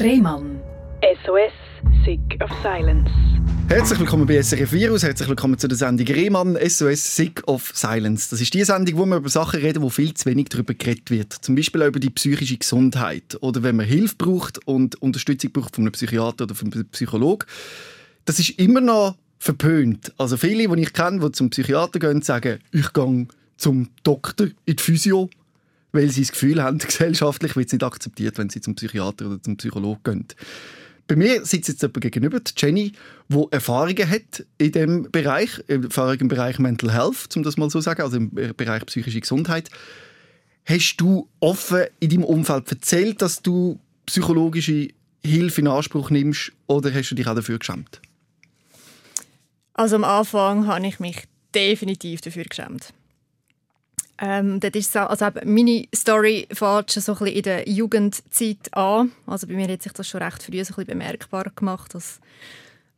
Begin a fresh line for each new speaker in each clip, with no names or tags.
Rehmann.
SOS, Sick of Silence.
Herzlich willkommen bei SRF Virus, herzlich willkommen zu der Sendung Rehmann SOS Sick of Silence. Das ist die Sendung, wo wir über Sachen reden, wo viel zu wenig darüber geredet wird. Zum Beispiel über die psychische Gesundheit oder wenn man Hilfe braucht und Unterstützung braucht von einem Psychiater oder von einem Psychologen. Das ist immer noch verpönt. Also viele, die ich kenne, die zum Psychiater gehen, sagen, ich gehe zum Doktor in die Physio, weil sie das Gefühl haben, gesellschaftlich wird es nicht akzeptiert, wenn sie zum Psychiater oder zum Psychologen gehen. Bei mir sitzt jetzt jemand gegenüber, Jenny, die Erfahrungen hat in diesem Bereich, Erfahrungen im Bereich Mental Health, um das mal so zu sagen, also im Bereich psychische Gesundheit. Hast du offen in deinem Umfeld erzählt, dass du psychologische Hilfe in Anspruch nimmst oder hast du dich auch dafür geschämt?
Also am Anfang habe ich mich definitiv dafür geschämt. Ähm, das ist so, also meine Story fängt schon so ein bisschen in der Jugendzeit an. Also bei mir hat sich das schon recht früh so ein bisschen bemerkbar gemacht, dass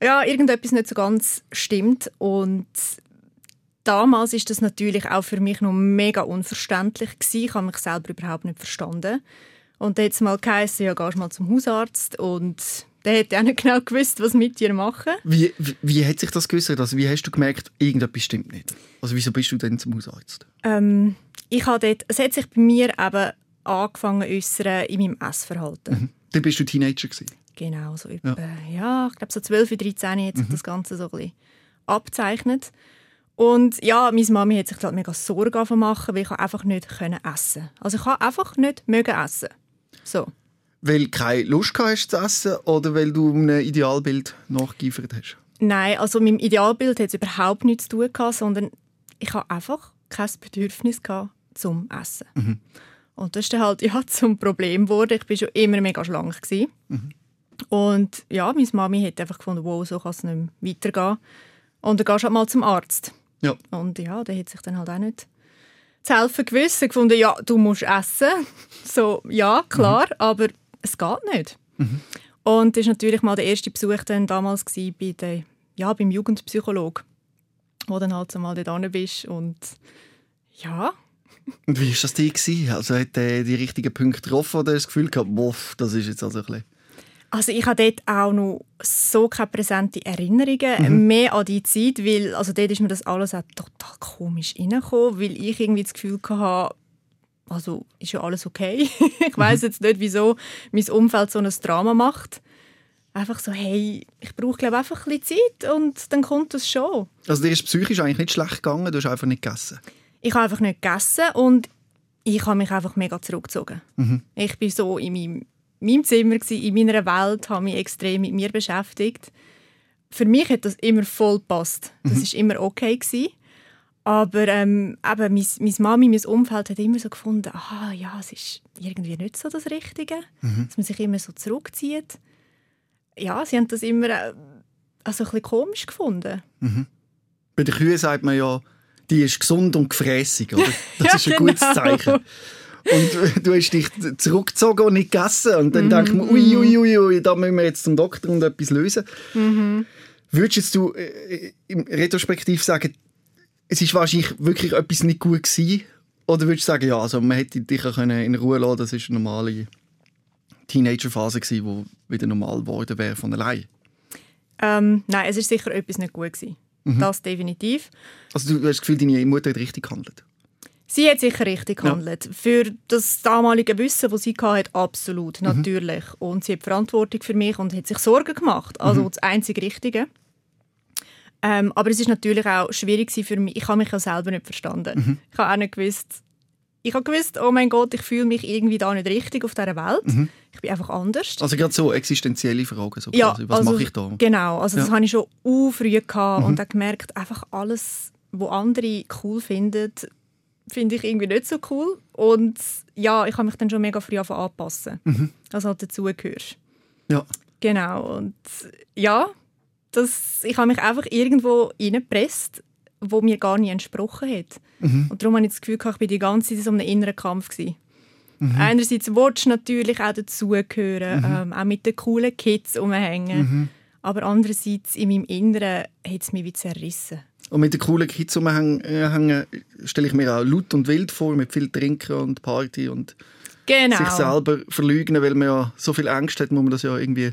ja, irgendetwas nicht so ganz stimmt. Und damals ist das natürlich auch für mich noch mega unverständlich gewesen. Ich habe mich selber überhaupt nicht verstanden. Und es mal geheißen, ja, gehst mal zum Hausarzt und der hat auch nicht genau gewusst, was mit dir machen.
Wie, wie, wie hat sich das gewusst? Also wie hast du gemerkt, irgendetwas stimmt nicht? Also wieso bist du denn zum Hausarzt?
Ähm, ich habe dort, es hat sich bei mir eben angefangen äußern in meinem Essverhalten. Mhm.
Dann bist du Teenager gewesen.
Genau, so über, ja. ja ich glaube so 12, 13 hat sich mhm. das Ganze so ein bisschen abzeichnet. Und ja, meine Mami hat sich halt mega Sorgen machen, weil ich einfach nicht essen konnte. Also ich habe einfach nicht mögen essen. So.
Weil du keine Lust hast zu essen oder weil du einem Idealbild nachgeifert hast?
Nein, also mit dem Idealbild hat es überhaupt nichts zu tun, sondern ich habe einfach kein Bedürfnis zum Essen. Mhm. Und das ist dann halt ja, zum Problem geworden. Ich war schon immer mega schlank. Mhm. Und ja, meine Mami hat einfach gefunden, wow, so kann es nicht mehr weitergehen. Und dann gehst du halt mal zum Arzt.
Ja.
Und ja, der hat sich dann halt auch nicht zu helfen gewusst. gefunden, ja, du musst essen. So, ja, klar, mhm. aber es geht nicht. Mhm. Und das war natürlich mal der erste Besuch dann damals bei der, ja, beim Jugendpsychologen, wo dann halt so mal dort bist und ja.
Und wie war das dir? Also hat er die richtigen Punkte getroffen oder das Gefühl gehabt, boah, das ist jetzt also ein bisschen...
Also ich habe dort auch noch so keine präsenten Erinnerungen mhm. mehr an die Zeit, weil also dort ist mir das alles auch total komisch reingekommen, weil ich irgendwie das Gefühl hatte, also ist ja alles okay. ich weiß jetzt nicht, wieso mein Umfeld so ein Drama macht. Einfach so, hey, ich brauche glaube einfach ein bisschen Zeit und dann kommt das schon.
Also dir ist psychisch eigentlich nicht schlecht gegangen, du hast einfach nicht gegessen?
Ich habe einfach nicht gegessen und ich habe mich einfach mega zurückgezogen. Mhm. Ich bin so in meinem, meinem Zimmer, gewesen, in meiner Welt, habe mich extrem mit mir beschäftigt. Für mich hat das immer voll gepasst. Das war mhm. immer okay. Gewesen. Aber ähm, eben, meine, meine Mami, mein Umfeld hat immer so gefunden, aha, ja, es ist irgendwie nicht so das Richtige, mhm. dass man sich immer so zurückzieht. Ja, sie haben das immer äh, also ein bisschen komisch gefunden.
Mhm. Bei den Kühen sagt man ja, die ist gesund und gefräßig, oder? Das ja, ist ein genau. gutes Zeichen. Und du hast dich zurückgezogen und nicht gegessen. Und dann mhm. denkt man, ui, ui, ui, ui, da müssen wir jetzt zum Doktor und etwas lösen. Mhm. Würdest du äh im Retrospektiv sagen, es ist wahrscheinlich wirklich etwas nicht gut gewesen? Oder würdest du sagen, ja, also man hätte dich in Ruhe lassen das war eine normale Teenagerphase, die wieder normal geworden wäre von allein?
Ähm, nein, es ist sicher etwas nicht gut gewesen. Mhm. Das definitiv.
Also du hast das Gefühl, deine Mutter hat richtig gehandelt?
Sie hat sicher richtig gehandelt. Ja. Für das damalige Wissen, das sie hatte, absolut, mhm. natürlich. Und sie hat Verantwortung für mich und hat sich Sorgen gemacht. Also mhm. das einzige Richtige. Ähm, aber es ist natürlich auch schwierig für mich. Ich habe mich ja selber nicht verstanden. Mhm. Ich habe auch nicht gewusst, ich habe gewusst, oh mein Gott, ich fühle mich irgendwie da nicht richtig auf dieser Welt. Mhm. Ich bin einfach anders.
Also gerade so existenzielle Fragen, so ja, quasi. was
also,
mache ich da?
Genau, also ja. das habe ich schon u früh gehabt mhm. und habe gemerkt, einfach alles, was andere cool finden, finde ich irgendwie nicht so cool. Und ja, ich habe mich dann schon mega früh anpassen, mhm. also halt dazugehörst.
Ja.
Genau und ja, das, ich habe mich einfach irgendwo reingepresst, wo mir gar nicht entsprochen hat. Mhm. Und darum habe ich das Gefühl, ich war die ganze Zeit in so einem inneren Kampf. Mhm. Einerseits willst du natürlich auch dazugehören, mhm. ähm, auch mit den coolen Kids umhängen. Mhm. Aber andererseits in meinem Inneren hat es mich wie zerrissen.
Und mit den coolen Kids umhängen stelle ich mir auch laut und wild vor, mit viel Trinken und Party und
Genau.
sich selber verleugnen, weil man ja so viel Angst hat, muss man das ja irgendwie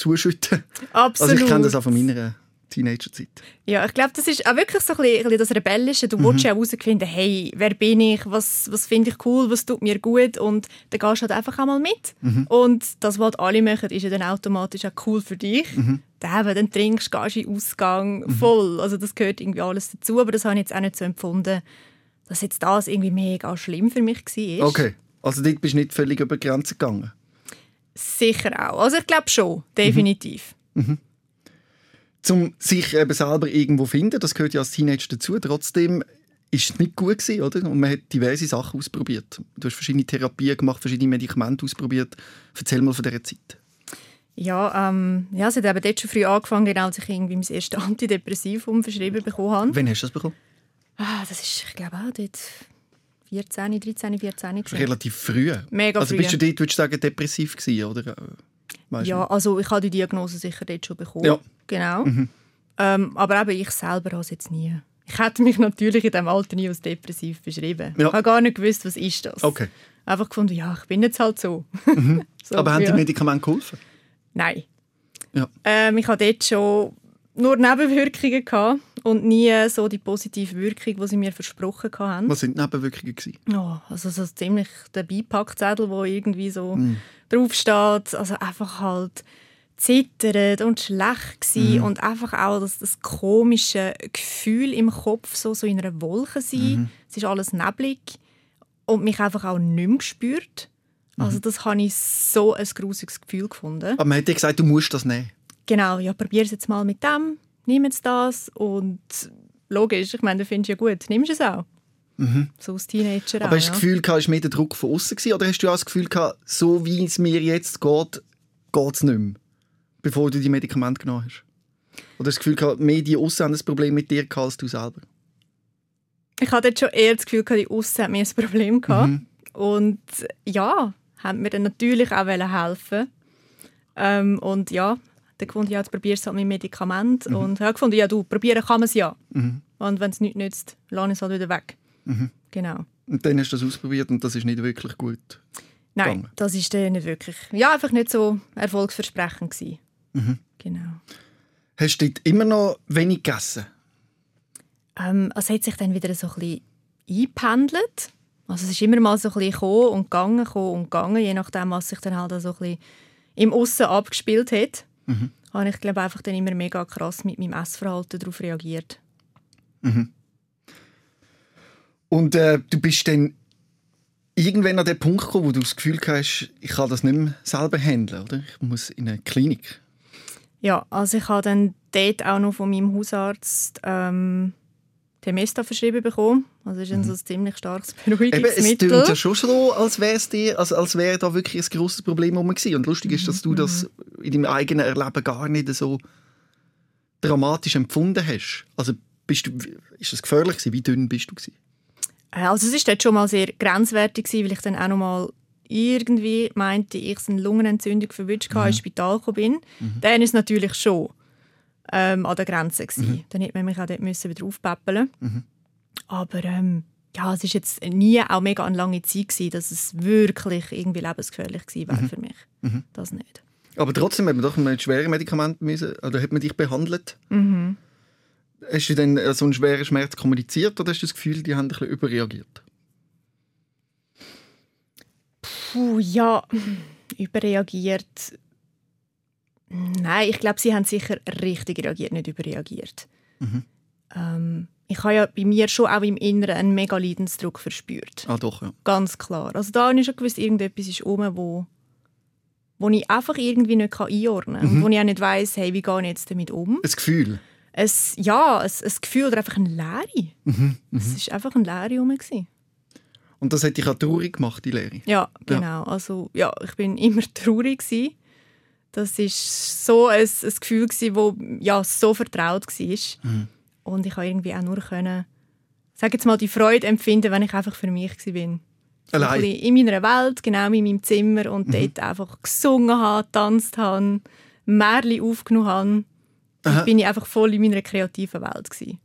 zuschütten.
Absolut.
Also ich kenne das auch von meiner Teenagerzeit.
Ja, ich glaube, das ist auch wirklich so ein bisschen, das Rebellische. Du willst ja herausfinden, hey, wer bin ich, was, was finde ich cool, was tut mir gut und dann gehst du halt einfach einmal mit. Und das, was alle machen, ist ja dann automatisch auch cool für dich. Dann, eben, dann trinkst du, gehst in den Ausgang, voll. Also das gehört irgendwie alles dazu, aber das habe ich jetzt auch nicht so empfunden, dass jetzt das irgendwie mega schlimm für mich war.
Okay, also dort bist du nicht völlig über die Grenze gegangen.
Sicher auch. Also ich glaube schon, definitiv.
Zum sich eben selber irgendwo finden, das gehört ja als Teenager dazu. Trotzdem ist es nicht gut gewesen, oder? Und man hat diverse Sachen ausprobiert. Du hast verschiedene Therapien gemacht, verschiedene Medikamente ausprobiert. Erzähl mal von dieser Zeit.
Ja, ähm, ja, es hat eben dort schon früh angefangen, genau, als ich irgendwie mein erstes Antidepressivum verschrieben bekommen habe.
Wann hast du das bekommen?
Ah, das ist, ich glaube auch dort 14, 13, 14 gewesen.
Relativ früh.
Mega
also
früh.
bist du dort, würdest du sagen, depressiv gewesen, oder? Äh, Weißt
Ja, also ich habe die Diagnose sicher dort schon bekommen.
Ja.
Genau. Ähm, aber eben, ich selber habe es jetzt nie. Ich hätte mich natürlich in diesem Alter nie als depressiv beschrieben.
Ja.
Ich habe gar nicht gewusst, was ist das.
Okay.
Einfach gefunden, ja, ich bin jetzt halt so. so
Aber haben die Medikamente geholfen?
Nein.
Ja.
Ähm, ich hatte dort schon nur Nebenwirkungen gehabt und nie so die positive Wirkung, die sie mir versprochen haben.
Was sind die Nebenwirkungen gewesen?
Ja, also so ziemlich der Beipackzettel, wo irgendwie so draufsteht. Also einfach halt zittert und schlecht gsi und einfach auch das, das komische Gefühl im Kopf, so, so in einer Wolke sein. Es ist alles neblig und mich einfach auch nicht mehr gespürt. Also das habe ich so ein grusiges Gefühl gefunden.
Aber man hat dir gesagt, du musst das nehmen.
Genau, ja, probier es jetzt mal mit dem, nimm jetzt das und logisch, ich meine, du findest ja gut, nimmst es auch. So als Teenager
Mhm. Aber
auch,
hast du das Gefühl, gehabt, war mehr der Druck von außen oder hast du auch das Gefühl, gehabt, so wie es mir jetzt geht, geht es nicht mehr, bevor du die Medikamente genommen hast? Oder hast du das Gefühl, gehabt, mehr die Aussen haben ein Problem mit dir gehabt als du selber?
Ich hatte jetzt schon eher das Gefühl, die Aussen hat mir ein Problem gehabt.
Mhm.
Und ja, haben mir dann natürlich auch helfen ähm, Und ja, dann gefunden, ja, jetzt probierst du halt mit Medikament.
Mhm.
Und ich habe gefunden, ja, du, probieren kann man es ja. Und wenn es nicht nützt, lass es halt wieder weg.
Mhm.
Genau.
Und dann hast du das ausprobiert und das ist nicht wirklich gut.
Nein,
Gegangen.
das ist dann nicht wirklich, ja, einfach nicht so erfolgsversprechend gewesen.
Mhm.
Genau.
Hast du dort immer noch wenig gegessen?
Ähm, es hat sich dann wieder so ein bisschen eingependelt. Also es ist immer mal so ein bisschen gekommen und gegangen, gekommen und gegangen, je nachdem, was sich dann halt so ein bisschen im Aussen abgespielt hat. Habe ich glaube einfach dann immer mega krass mit meinem Essverhalten darauf reagiert.
Und äh, du bist dann irgendwann an den Punkt gekommen, wo du das Gefühl hast, ich kann das nicht mehr selber handeln, oder? Ich muss in eine Klinik.
Ja, also ich habe dann dort auch noch von meinem Hausarzt ähm, Temesta verschrieben bekommen. Also das ist ein ziemlich starkes
Eben, es
Beruhigungsmittel.
klingt ja schon so, als wäre es dir, als, als wäre da wirklich ein grosses Problem rum gewesen. Und lustig ist, dass du das in deinem eigenen Erleben gar nicht so dramatisch empfunden hast. Also bist du, ist das gefährlich gewesen? Wie dünn bist du gewesen?
Äh, Also es war dort schon mal sehr grenzwertig, gewesen, weil ich dann auch noch mal irgendwie meinte, ich eine Lungenentzündung verwünscht mhm. ins Spital gekommen bin. Dann ist es natürlich schon ähm, an der Grenze. Gewesen. Dann hätte man mich auch dort müssen wieder aufpäppeln Aber ähm, ja, es ist jetzt nie auch mega eine lange Zeit gewesen, dass es wirklich irgendwie lebensgefährlich gewesen wäre für mich. Das nicht.
Aber trotzdem hat man doch mit schweren Medikamenten müssen, oder hat man dich behandelt? Hast du dann äh, so einen schweren Schmerz kommuniziert oder hast du das Gefühl, die haben ein bisschen überreagiert?
Puh, ja, überreagiert. Nein, ich glaube, sie haben sicher richtig reagiert, nicht überreagiert. Ähm, ich habe ja bei mir schon auch im Inneren einen mega Leidensdruck verspürt.
Ah doch, ja.
Ganz klar. Also da ich schon gewusst, irgendetwas ist um, wo, wo ich einfach irgendwie nicht kann einordnen kann. Und wo ich auch nicht weiss, hey, wie gehe ich jetzt damit um.
Ein Gefühl.
Es, ja, ein, ein Gefühl oder einfach eine Leere. Es war einfach eine Leere gewesen.
Und das hat dich auch traurig gemacht, die Lehre.
Ja, genau. Also, ja, ich bin immer traurig. Gewesen. Das war so ein, ein Gefühl, wo ja, so vertraut war. Und ich konnte irgendwie auch nur können, sag jetzt mal, die Freude empfinden, wenn ich einfach für mich war.
Allein.
bisschen in meiner Welt, genau in meinem Zimmer und dort einfach gesungen habe, getanzt habe, Märchen aufgenommen habe.
Aha.
Dort bin ich einfach voll in meiner kreativen Welt. Gewesen.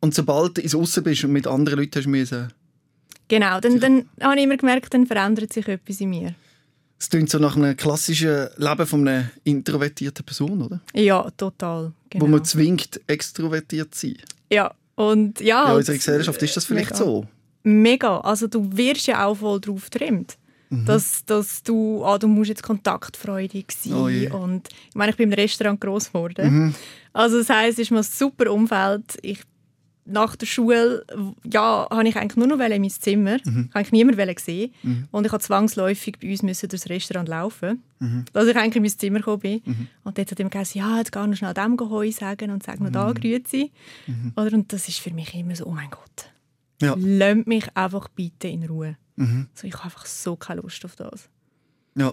Und sobald du ins Aussen bist und mit anderen Leuten hast müssen
Genau, dann, dann habe ich immer gemerkt, dann verändert sich etwas in mir.
Es klingt so nach einem klassischen Leben von einer introvertierten Person, oder?
Ja, total. Genau.
Wo man zwingt, extrovertiert zu sein.
ja, und ja,
in unserer Gesellschaft ist das vielleicht
mega.
so.
Mega. Also du wirst ja auch voll drauf getrimmt. Dass, dass du, ah, du musst jetzt kontaktfreudig sein.
Oh je.
und ich meine, ich bin im Restaurant groß geworden. Also das heisst, es ist mir ein super Umfeld. Ich, nach der Schule ja, habe ich eigentlich nur noch in mein Zimmer. Mhm. Habe ich niemanden sehen. Und ich habe zwangsläufig bei uns müssen durchs Restaurant laufen, dass ich eigentlich in mein Zimmer gekommen bin. Und dort hat immer gesagt, ja, jetzt geh noch schnell dem Heu sagen und sag noch da Grüezi. Oder, und das ist für mich immer so, oh mein Gott,
Ja.
lasst mich einfach bitte in Ruhe.
Mhm.
So, ich habe einfach so keine Lust auf das.
Ja.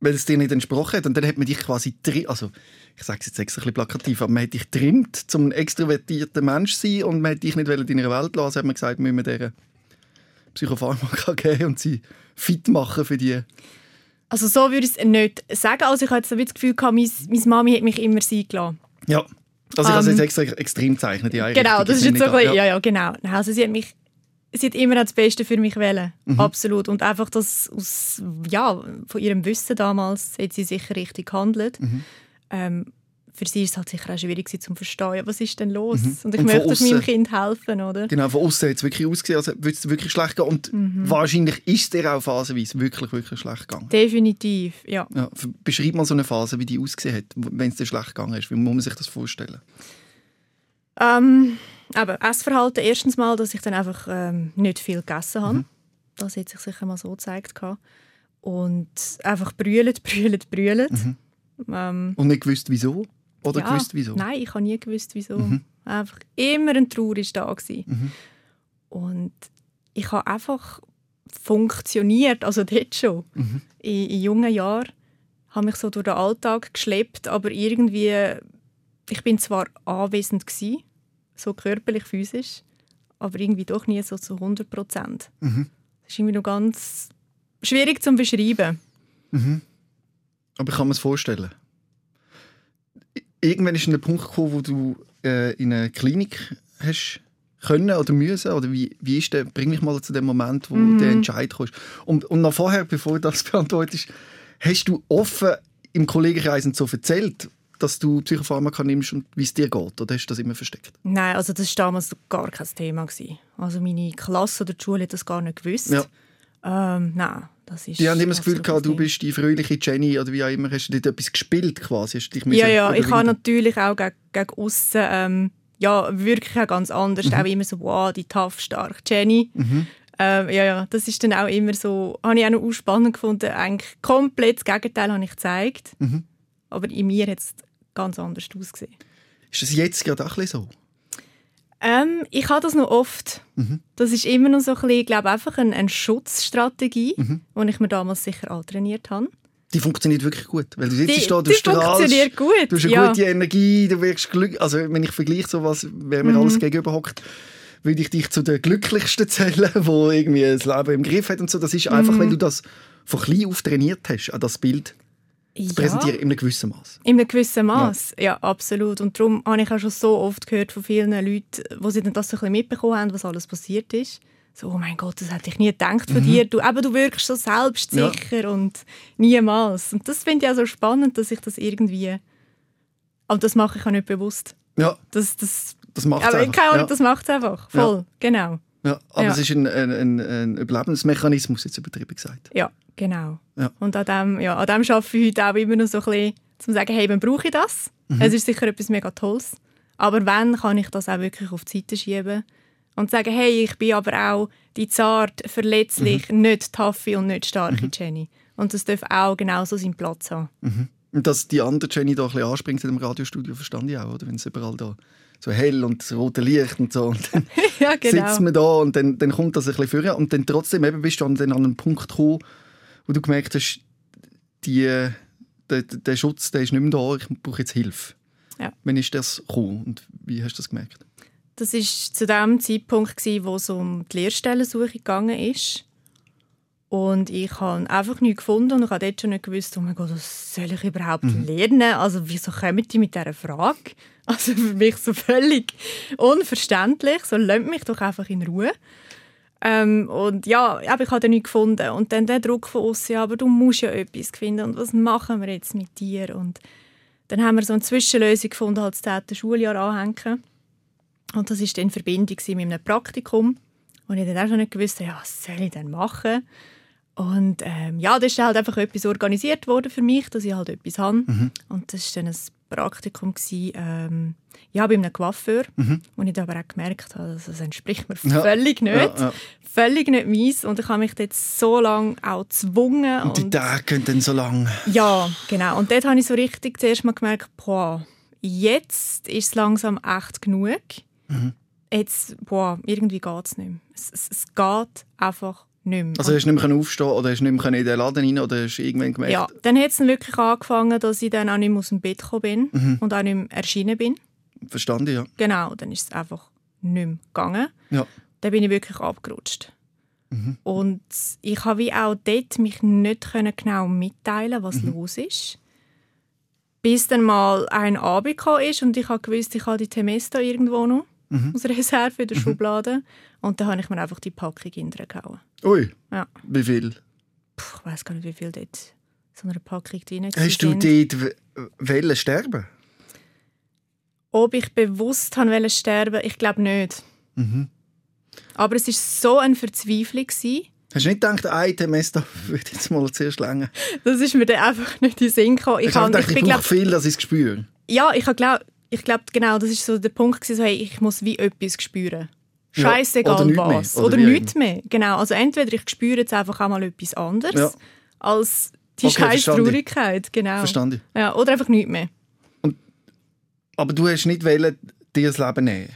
Weil es dir nicht entsprochen hat. Und dann hat man dich quasi tri also ich sage es jetzt extra ein bisschen plakativ, aber man hat dich trimmt, zum ein extrovertierter Mensch zu sein und man hat dich nicht in deiner Welt lassen. Hat man gesagt, wir müssen dieser Psychopharmaka geben und sie fit machen für die.
Also so würde ich es nicht sagen. Also ich jetzt so das Gefühl, gehabt, meine, meine Mami hat mich immer sein gelassen.
Ja. Also ich habe es
Ähm,
jetzt extra extrem gezeichnet. Ja,
Genau, das ist jetzt so ein
ja.
bisschen, ja, ja, genau. Nein, Also sie hat mich, sie hat immer das Beste für mich wählen,
Mhm.
absolut. Und einfach das aus, ja, von ihrem Wissen damals hat sie sicher richtig gehandelt.
Mhm.
Ähm, für sie ist es halt sicher auch schwierig zu verstehen, was ist denn los? Und ich
Mhm. Und
möchte meinem
aussen-
Kind helfen, oder?
Genau, von außen hat es wirklich ausgesehen, als würde es wirklich schlecht gehen. Und
Mhm.
wahrscheinlich ist es dir auch phasenweise wirklich, wirklich schlecht gegangen.
Definitiv, ja.
Ja, beschreib mal so eine Phase, wie die ausgesehen hat, wenn es dir schlecht gegangen ist. Wie muss man sich das vorstellen?
Ähm, aber Essverhalten erstens mal, dass ich dann einfach ähm, nicht viel gegessen habe. Das hat sich sicher mal so gezeigt. Und einfach brüllt, brüllt, brüllt. Ähm,
Und nicht gewusst, wieso? Oder
ja,
gewusst, wieso?
Nein, ich habe nie gewusst, wieso. Einfach immer ein Trauer ist da gewesen. Und ich habe einfach funktioniert, also dort schon. In, in jungen Jahren habe mich so durch den Alltag geschleppt, aber irgendwie, ich bin zwar anwesend gewesen, so körperlich, physisch, aber irgendwie doch nie so zu 100 Prozent. Das ist irgendwie noch ganz schwierig zu beschreiben.
Aber ich kann mir es vorstellen. Irgendwann ist ein Punkt gekommen, wo du äh, in eine Klinik hast können oder müssen? Oder wie, wie ist der, bring mich mal zu dem Moment, wo
Mhm.
der Entscheid kommt. Und, und noch vorher, bevor du das beantwortest, hast du offen im Kollegenkreis so erzählt, dass du Psychopharmaka nimmst und wie es dir geht? Oder hast du das immer versteckt?
Nein, also das war damals gar kein Thema. Gewesen. Also meine Klasse oder die Schule hat das gar nicht gewusst.
Ja.
Ähm, nein, das ist
Die haben immer das Gefühl gehabt, du bist die fröhliche Jenny oder wie auch immer. Hast du dort etwas gespielt quasi? Hast du dich.
Ja, ja, ich habe natürlich auch gegen, gegen aussen, ähm, ja, wirklich auch ganz anders.
Mhm.
Auch immer so, wow, die tough, stark Jenny. Ähm, ja, ja, das ist dann auch immer so, habe ich auch noch spannend gefunden. Eigentlich komplett das Gegenteil habe ich gezeigt.
Mhm.
Aber in mir hat es ganz anders ausgesehen.
Ist das jetzt gerade auch ein bisschen so?
Ähm, ich habe das noch oft.
Mhm.
Das ist immer noch so ein bisschen, glaube einfach eine, eine Schutzstrategie,
Mhm.
die ich mir damals sicher antrainiert habe.
Die funktioniert wirklich gut. Weil du sitzt
Die,
da, du
die
strahlst,
funktioniert gut.
du hast eine
ja.
gute Energie, du wirkst glücklich. Also wenn ich vergleiche, so was, wer mir
Mhm.
alles gegenüber hockt, würde ich dich zu den Glücklichsten zählen, wo irgendwie das Leben im Griff hat und so. Das ist einfach,
Mhm.
weil du das von klein auf trainiert hast, an das Bild
ja.
präsentieren, in einem gewissen Maß.
In einem gewissen Maß, ja. absolut. Und darum habe ich auch schon so oft gehört von vielen Leuten, wo sie dann das so ein bisschen mitbekommen haben, was alles passiert ist. So, oh mein Gott, das hätte ich nie gedacht von dir. Du, aber du wirkst so selbstsicher und niemals. Und das finde ich auch so spannend, dass ich das irgendwie... Aber das mache ich auch nicht bewusst.
Ja,
Das, das,
das macht es einfach.
keine Ahnung,
ja.
das macht es einfach. Voll, genau.
Ja, aber
Ja.
es ist ein, ein, ein, Überlebensmechanismus, jetzt übertrieben gesagt.
Ja, genau.
Ja.
Und an dem, ja, an dem arbeite ich heute auch immer noch so ein bisschen, um zu sagen, hey, wann brauche ich das?
Mhm.
Es ist sicher etwas mega Tolles. Aber wann kann ich das auch wirklich auf die Seite schieben? Und sagen, hey, ich bin aber auch die zart, verletzlich,
Mhm.
nicht taffe und nicht starke Jenny. Und das darf auch genauso seinen Platz haben.
Und dass die andere Jenny da ein bisschen anspringt in dem Radiostudio, verstand ich auch, oder? Wenn es überall da so hell und das rote Licht und so. Und dann
ja, genau.
sitzt man da und dann, dann kommt das ein bisschen vor. Und dann trotzdem eben bist du dann an einem Punkt gekommen, wo du gemerkt hast, die, der, der Schutz der ist nicht mehr da, ich brauche jetzt Hilfe.
Ja.
Wann ist das gekommen und wie hast du das gemerkt?
Das war zu dem Zeitpunkt, gewesen, wo es um die Lehrstellensuche gegangen ist. Und ich habe einfach nichts gefunden und ich habe dort schon nicht gewusst, oh mein Gott, was soll ich überhaupt lernen? Also wieso kommen die mit dieser Frage? Also für mich so völlig unverständlich. So lasst mich doch einfach in Ruhe. Ähm, und ja, aber ich habe nichts gefunden. Und dann der Druck von außen, ja, aber du musst ja etwas finden. Und was machen wir jetzt mit dir? Und dann haben wir so eine Zwischenlösung gefunden, halt das Schuljahr anhängen. Und das war dann in Verbindung mit einem Praktikum. Und ich dann auch schon nicht gewusst, ja, was soll ich denn machen? Und ähm, ja, da ist halt einfach etwas organisiert worden für mich, dass ich halt etwas habe.
Mhm.
Und das war dann ein Praktikum, gewesen, ähm, ja, bei einem Coiffeur.
Mhm.
Und ich dann aber auch gemerkt habe, dass das entspricht mir
Ja.
völlig nicht.
Ja, ja.
Völlig nicht meins. Und ich habe mich dort so lange auch gezwungen.
Und die Tage gehen dann so lang.
Ja, genau. Und dort habe ich so richtig zuerst mal gemerkt, boah, jetzt ist es langsam echt genug.
Mhm.
Jetzt, boah, irgendwie geht es nicht mehr. Es, es, es geht einfach nicht mehr.
Also hast du nicht mehr aufstehen oder hast nicht mehr in den Laden rein oder hast irgendwann gemerkt,
ja, dann hat es dann wirklich angefangen, dass ich dann auch nicht mehr aus dem Bett gekommen bin
Mhm.
und auch nicht mehr erschienen bin.
verstanden, ja.
Genau, dann ist es einfach nicht mehr gegangen.
ja.
Dann bin ich wirklich abgerutscht.
Mhm.
Und ich habe wie auch dort mich nicht können genau mitteilen, was
Mhm.
los ist. Bis dann mal ein Abend gekommen ist und ich habe gewusst, ich habe die Temesta irgendwo noch
Mhm.
aus Reserve in der Schublade. Und dann habe ich mir einfach die Packung hintergehauen.
Ui,
Ja.
wie viel?
Puh, ich weiß gar nicht, wie viel dort so eine Packung drin
Hast du dort wollen sterben?
Ob ich bewusst haben wollte sterben, ich glaube nicht.
Mhm.
Aber es war so eine Verzweiflung. gewesen,
Hast du nicht gedacht, ein Semester würde jetzt mal zuerst länger?
Das ist mir dann einfach nicht in den Sinn gekommen. Ich,
Ich habe
ich,
ich brauche
glaub,
viel, dass ich es spüre.
ja, ich glaube, ich glaub, genau, das ist so der Punkt gewesen, so, hey, ich muss wie etwas spüren.
Ja,
Scheißegal
oder nichts mehr,
was.
oder
Oder, nichts mehr. Genau. Also entweder ich spüre jetzt einfach auch mal etwas anderes
Ja.
als die
Okay,
scheiß. Traurigkeit. Genau.
Verstanden.
Ja, oder einfach nichts mehr.
Aber du hast nicht wollen, dir das Leben nehmen.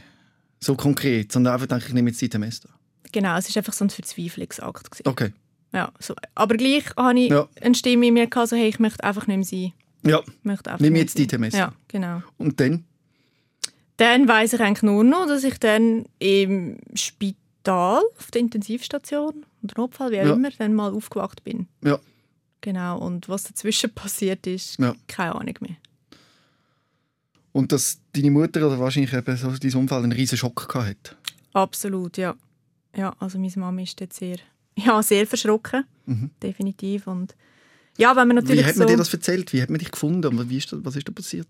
So konkret, sondern einfach denke ich nehme jetzt die Semester.
Genau, es war einfach so ein Verzweiflungsakt. Gewesen.
Okay.
Ja, so. Aber gleich hatte ich
Ja.
eine Stimme in mir, gehabt, so, hey, ich möchte einfach nicht mehr sein.
Ja,
Ich möchte einfach
Nimm jetzt die. Temesta.
Ja, genau.
und dann?
Dann weiss ich eigentlich nur noch, dass ich dann im Spital, auf der Intensivstation, oder Notfall, wie auch
Ja.
immer, dann mal aufgewacht bin.
Ja.
Genau, und was dazwischen passiert ist,
Ja.
keine Ahnung mehr.
Und dass deine Mutter oder wahrscheinlich eben so dein Unfall einen riesen Schock gehabt hat.
Absolut, ja. Ja, also meine Mama ist dort sehr, ja, sehr verschrocken,
Mhm.
definitiv. Und ja, wenn man natürlich
Wie hat
so...
man dir das erzählt? Wie hat man dich gefunden? Und Wie ist das, was ist da passiert?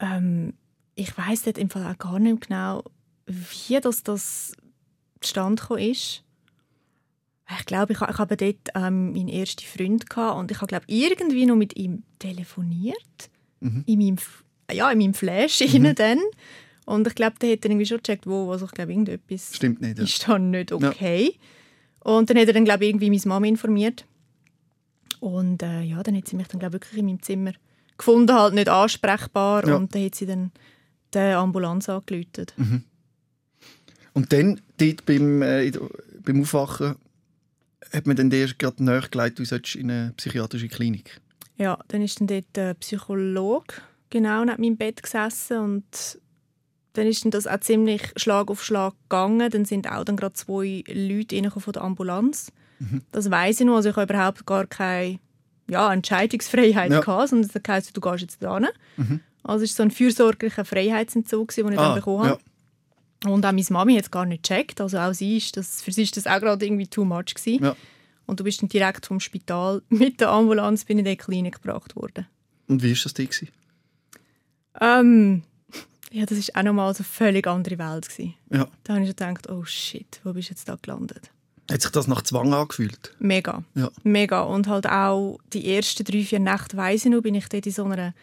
Ähm, ich weiß dort im Fall auch gar nicht genau, wie das, das zustande gekommen ist. Ich glaube, ich, ich habe dort ähm, meinen ersten Freund gehabt und ich habe glaube irgendwie noch mit ihm telefoniert
Mhm.
in meinem ja in meinem Flash mhm. dann und ich glaube, der hat dann irgendwie schon gecheckt, wo also ich glaube irgendetwas
Stimmt nicht. Ja.
ist dann nicht okay. Und dann hat er dann, glaube irgendwie meine Mama informiert. Und äh, ja, dann hat sie mich dann, glaube ich, wirklich in meinem Zimmer gefunden, halt nicht ansprechbar.
Ja.
Und dann hat sie dann die Ambulanz angerufen.
Und dann, dort beim, äh, der- beim Aufwachen, hat man dann dir gerade nachgelegt, du solltest in eine psychiatrische Klinik.
Ja, dann ist dann dort der Psychologe genau neben meinem Bett gesessen und dann ist dann das auch ziemlich Schlag auf Schlag gegangen. Dann sind auch dann gerade zwei Leute von der Ambulanz. Das weiß ich noch. Also ich habe überhaupt gar keine ja, Entscheidungsfreiheit
Ja.
gehabt, sondern es heisst, du gehst jetzt da hin. Also es war so ein fürsorglicher Freiheitsentzug, den ich dann bekommen habe. Und auch meine Mami hat es gar nicht gecheckt. Also auch sie ist das, für sie ist das auch gerade irgendwie too much gewesen.
Ja.
Und du bist dann direkt vom Spital mit der Ambulanz bin in die Klinik gebracht worden.
Und wie war das dir?
Ähm, ja, das war auch nochmal so eine völlig andere Welt. Gewesen.
Ja.
Da habe ich schon gedacht, oh shit, wo bist du jetzt da gelandet?
Hat sich das nach Zwang angefühlt?
Mega.
Ja.
Mega. Und halt auch die ersten drei, vier Nächte, weiss ich noch, bin ich dort in so einer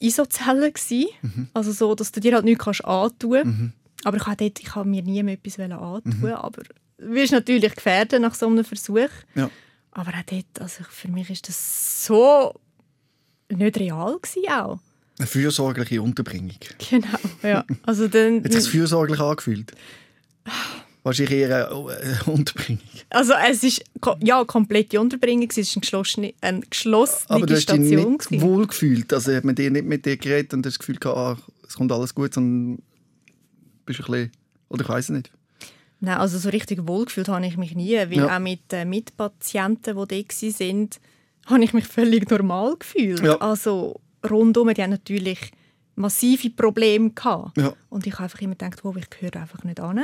Isozelle gsi.
Mhm.
Also so, dass du dir halt nichts kannst antun Aber ich habe ich habe mir nie mehr etwas antun
Mhm.
Aber du wirst natürlich gefährdet nach so einem Versuch.
Ja.
Aber auch dort, also für mich ist das so nicht real gewesen auch.
Eine fürsorgliche Unterbringung.
Genau, ja. Also dann,
Hat sich fürsorglich angefühlt? Wahrscheinlich eher eine äh, Unterbringung.
also es ist ja komplette Unterbringung, es ist eine geschlossene, eine geschlossene
Aber du hast dich
Station.
nicht
gewesen.
wohl gefühlt. Also hat man dir nicht mit dir geredet und hast das Gefühl gehabt, ah, es kommt alles gut, sondern bist ein bisschen, oder ich weiß es nicht.
Nein, also so richtig wohlgefühlt habe ich mich nie, weil
Ja.
auch mit äh, Mitpatienten, die dort waren, habe ich mich völlig normal gefühlt.
Ja.
Also rundum, die haben natürlich massive Probleme gehabt.
Ja.
Und ich habe einfach immer gedacht, wo ich gehöre einfach nicht an.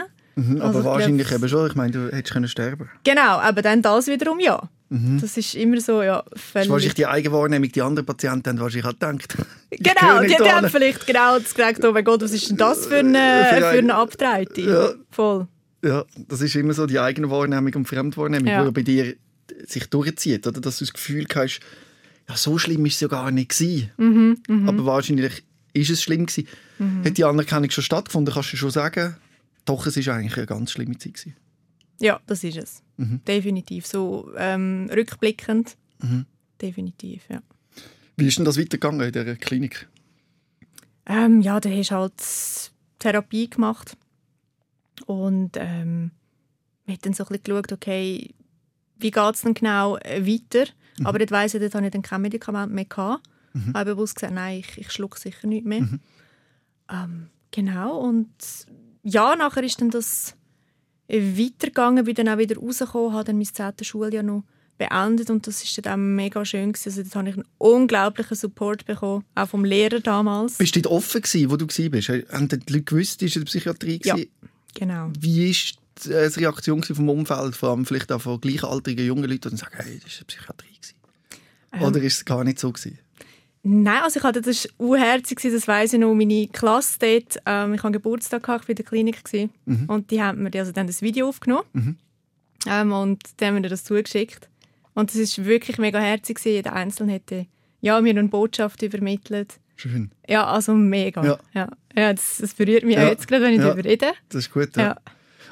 Mhm, aber
Also ich
wahrscheinlich
glaub-
eben schon. Ich meine, du hättest können sterben
Genau, aber dann das wiederum ja. Das ist immer so, ja,
Das ist
völlig...
wahrscheinlich die Eigenwahrnehmung. Die anderen Patienten haben wahrscheinlich auch gedacht.
Genau, die, die haben vielleicht genau das gesagt, oh mein Gott, was ist denn das für eine,
Für
für
ein-
eine Abtreite?
Ja.
Voll.
Ja, das ist immer so die Eigenwahrnehmung und Fremdwahrnehmung,
Ja.
die bei dir sich durchzieht. Oder? Dass du das Gefühl hast, ja, so schlimm ist es ja gar nicht gewesen.
Mhm,
Aber wahrscheinlich ist es schlimm gewesen. Hat die Anerkennung schon stattgefunden, kannst du schon sagen, doch, es ist eigentlich eine ganz schlimme Zeit gewesen.
Ja, das ist es.
Mhm.
Definitiv. So ähm, rückblickend. Definitiv, ja.
Wie ist denn das weitergegangen in dieser Klinik?
Ähm, ja, da hast du halt Therapie gemacht. Und ähm, wir haben dann so ein bisschen geschaut, okay, wie geht es denn genau äh, weiter? Aber dort weiss ich, dort habe ich dann kein Medikament mehr gehabt. Ich habe bewusst gesagt, nein, ich, ich schlucke sicher nicht mehr. Ähm, genau, und ja, nachher ist dann das weitergegangen, bin dann auch wieder rausgekommen, habe dann mein zehntes Schuljahr noch beendet und das ist dann auch mega schön gewesen. Also dort habe ich einen unglaublichen Support bekommen, auch vom Lehrer damals.
Bist du dort offen gewesen, wo du warst? Haben die Leute gewusst, ist in der Psychiatrie?
Ja.
gewesen?
Genau.
Wie war die äh, Reaktion gewesen vom Umfeld, vor allem vielleicht auch von gleichaltrigen jungen Leuten, die sagen, hey, das war eine Psychiatrie? Gewesen.
Ähm.
Oder ist es gar nicht so? Gewesen?
Nein, also ich hatte, das unherzig, das weiss ich noch, meine Klasse dort, ähm, ich hatte Geburtstag, gehabt, ich war in der Klinik gewesen, und die haben mir also dann das Video aufgenommen ähm, und dann haben mir das zugeschickt. Und das war wirklich mega herzig, gewesen. jeder Einzelne hätte ja, mir eine Botschaft übermittelt.
Schön.
Ja, also mega.
Ja.
Ja. Ja. das, das berührt mich
Ja.
jetzt gerade, wenn ich
Ja.
darüber rede.
Das ist gut. Ja.
Ja.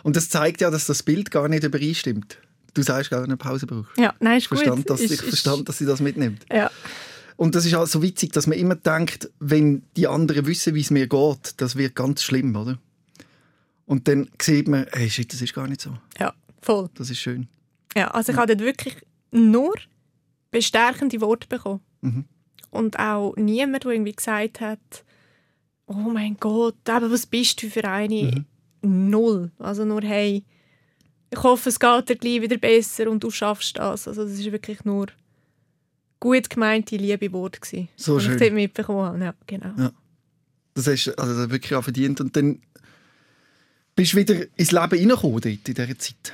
Und das zeigt ja, dass das Bild gar nicht übereinstimmt. Du sagst, du eine Pause brauchst.
Ja, nein, ist
Ich
gut.
verstand, dass,
Ist-
ich
ist-
verstand, dass sie das mitnimmt.
Ja.
Und das ist auch so witzig, dass man immer denkt, wenn die anderen wissen, wie es mir geht, das wird ganz schlimm, oder? Und dann sieht man, hey, shit, das ist gar nicht so.
ja, voll.
Das ist schön.
Ja, also ich habe dort wirklich nur bestärkende Worte bekommen.
Mhm.
Und auch niemand, der irgendwie gesagt hat, oh mein Gott, aber was bist du für eine? Null. Also nur, hey, ich hoffe, es geht dir gleich wieder besser und du schaffst das. Also das ist wirklich nur gut gemeinte, liebe Worte gewesen,
So schön.
ich dort mitbekommen habe. Ja, genau.
Ja. Das hast du also wirklich auch verdient. Und dann bist du wieder ins Leben reingekommen dort in dieser Zeit.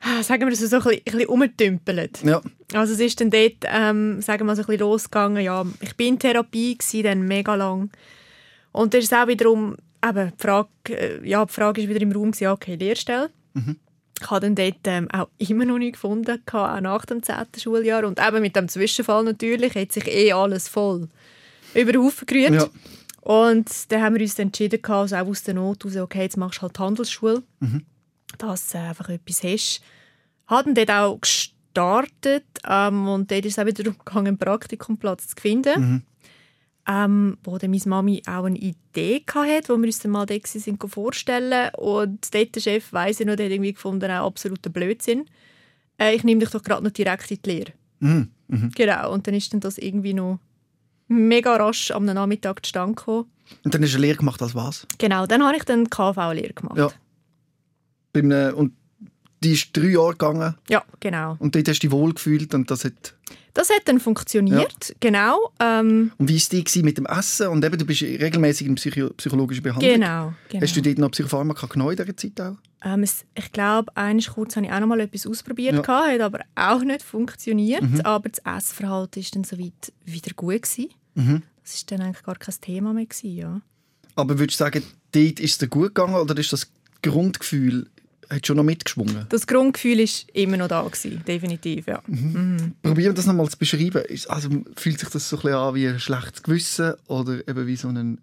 Ah, Sagen wir das so ein bisschen, ein bisschen umgetümpelt.
Ja.
Also es ist dann dort, ähm, sagen wir mal, so ein bisschen losgegangen. Ja, ich bin in Therapie gewesen, dann mega lang. Und dann ist es auch wiederum, eben, die Frage, äh, ja, die Frage ist wieder im Raum gewesen, okay, Lehrstelle. Ich habe dann dort ähm, auch immer noch nicht gefunden, auch nach dem 10. Schuljahr. Und eben mit dem Zwischenfall natürlich hat sich eh alles voll über den Haufen gerührt.
Ja.
Und dann haben wir uns entschieden, also auch aus der Not heraus, okay, jetzt machst du halt Handelsschule, dass du einfach etwas hast. Haben dort auch gestartet ähm, und dort ist es auch wieder darum gegangen, einen Praktikumplatz zu finden. Ähm, wo dann meine Mami auch eine Idee hatte, wo wir uns dann mal dort sind vorstellen Und dort der Chef, weiss ich noch, der hat irgendwie gefunden, auch absoluter Blödsinn. Äh, ich nehme dich doch gerade noch direkt in die Lehre.
Mhm. Mhm.
Genau, und dann ist dann das irgendwie noch mega rasch am Nachmittag zustande gekommen.
Und dann du eine Lehre gemacht als was?
Genau, dann habe ich dann KV-Lehre gemacht.
Ja. Einem, und die ist drei Jahre gegangen
Ja, genau.
und dort hast du dich wohl gefühlt und das hat...
Das hat dann funktioniert, genau. Ähm,
Und wie war gewesen mit dem Essen? Und eben, du bist regelmäßig in Psycho psychologischer Behandlung.
genau, genau.
Hast du dort noch Psychopharmaka genommen in dieser Zeit auch?
Ähm, es, ich glaube, eines kurz habe ich auch noch mal etwas ausprobiert,
Ja.
gehabt, hat aber auch nicht funktioniert. Aber das Essverhalten war dann soweit wieder gut. Gewesen.
Mhm.
Das war dann eigentlich gar kein Thema mehr. Gewesen, ja.
Aber würdest du sagen, dort ist es dir gut gegangen oder ist das Grundgefühl hat schon noch mitgeschwungen?
Das Grundgefühl war immer noch da, gewesen, definitiv. Ja.
Probieren wir das nochmal zu beschreiben. Also, fühlt sich das so ein bisschen an wie ein schlechtes Gewissen oder eben wie so ein,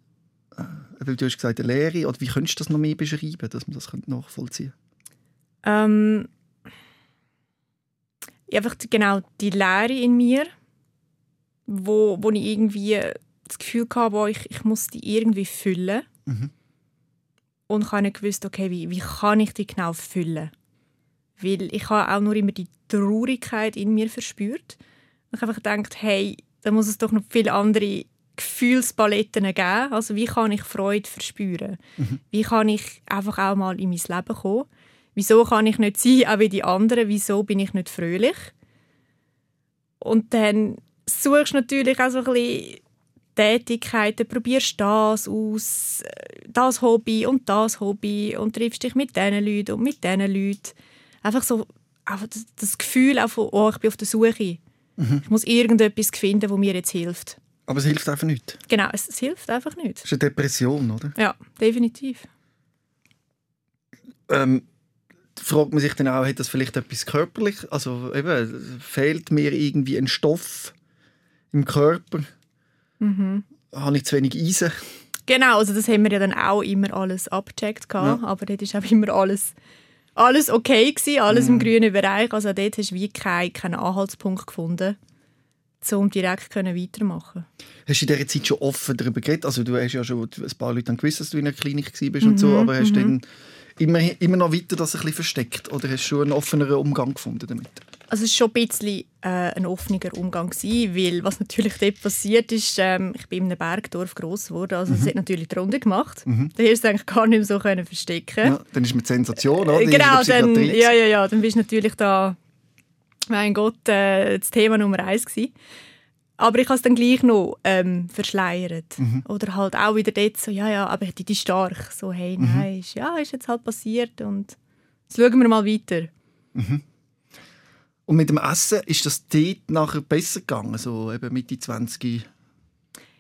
äh, du hast gesagt, eine Lehre? Oder wie könntest du das noch mehr beschreiben, dass man das könnte nachvollziehen
Ähm, einfach genau die Leere in mir, wo, wo ich irgendwie das Gefühl hatte, wo ich, ich muss die irgendwie füllen.
Mhm.
Und ich habe nicht gewusst, okay, wie, wie kann ich die genau füllen? Weil ich habe auch nur immer die Traurigkeit in mir verspürt. Und ich habe einfach gedacht, hey, da muss es doch noch viele andere Gefühlspaletten geben. Also wie kann ich Freude verspüren? Wie kann ich einfach auch mal in mein Leben kommen? Wieso kann ich nicht sein, auch wie die anderen? Wieso bin ich nicht fröhlich? Und dann suchst du natürlich auch so ein bisschen Tätigkeiten, probierst das aus, äh, das Hobby und das Hobby und triffst dich mit diesen Leuten und mit diesen Leuten. Einfach so einfach das, Gefühl auch von, oh, ich bin auf der Suche.
Mhm.
Ich muss irgendetwas finden, das mir jetzt hilft.
Aber es hilft einfach nicht.
Genau, es, es hilft einfach nicht.
Das ist eine Depression, oder?
Ja, definitiv.
Ähm, fragt man sich dann auch, hat das vielleicht etwas körperlich? Also eben, fehlt mir irgendwie ein Stoff im Körper?
Mhm.
Habe ich zu wenig Eisen?
Genau, also das haben wir ja dann auch immer alles abgecheckt, ja. aber dort ist auch immer alles, alles okay gewesen, alles mhm. im grünen Bereich. Also dort hast du wie keinen, keinen Anhaltspunkt gefunden, um direkt können weitermachen
Hast du in dieser Zeit schon offen darüber geredet? Also du hast ja schon ein paar Leute gewusst, dass du in einer Klinik warst mhm, und so, aber hast du mhm. dann immer, immer noch weiter das ein bisschen versteckt? Oder hast du schon einen offeneren Umgang gefunden damit?
Also es war schon ein bisschen äh, ein offener Umgang, gewesen, weil was natürlich dort passiert ist, ähm, ich bin in einem Bergdorf gross geworden, also es mhm. hat natürlich die Runde gemacht. Mhm. Da hast du eigentlich gar nicht mehr so können verstecken.
Ja, dann ist mit Sensation, oder? Dann
genau, dann, ja, ja, ja, dann bist du natürlich da, mein Gott, äh, das Thema Nummer eins gewesen. Aber ich habe es dann gleich noch ähm, verschleiert. Mhm. Oder halt auch wieder dort so, ja, ja, aber die stark. So, hey, mhm. nein, ist, ja, ist jetzt halt passiert und jetzt schauen wir mal weiter.
Mhm. Und mit dem Essen ist das dort nachher besser gegangen, so eben Mitte 20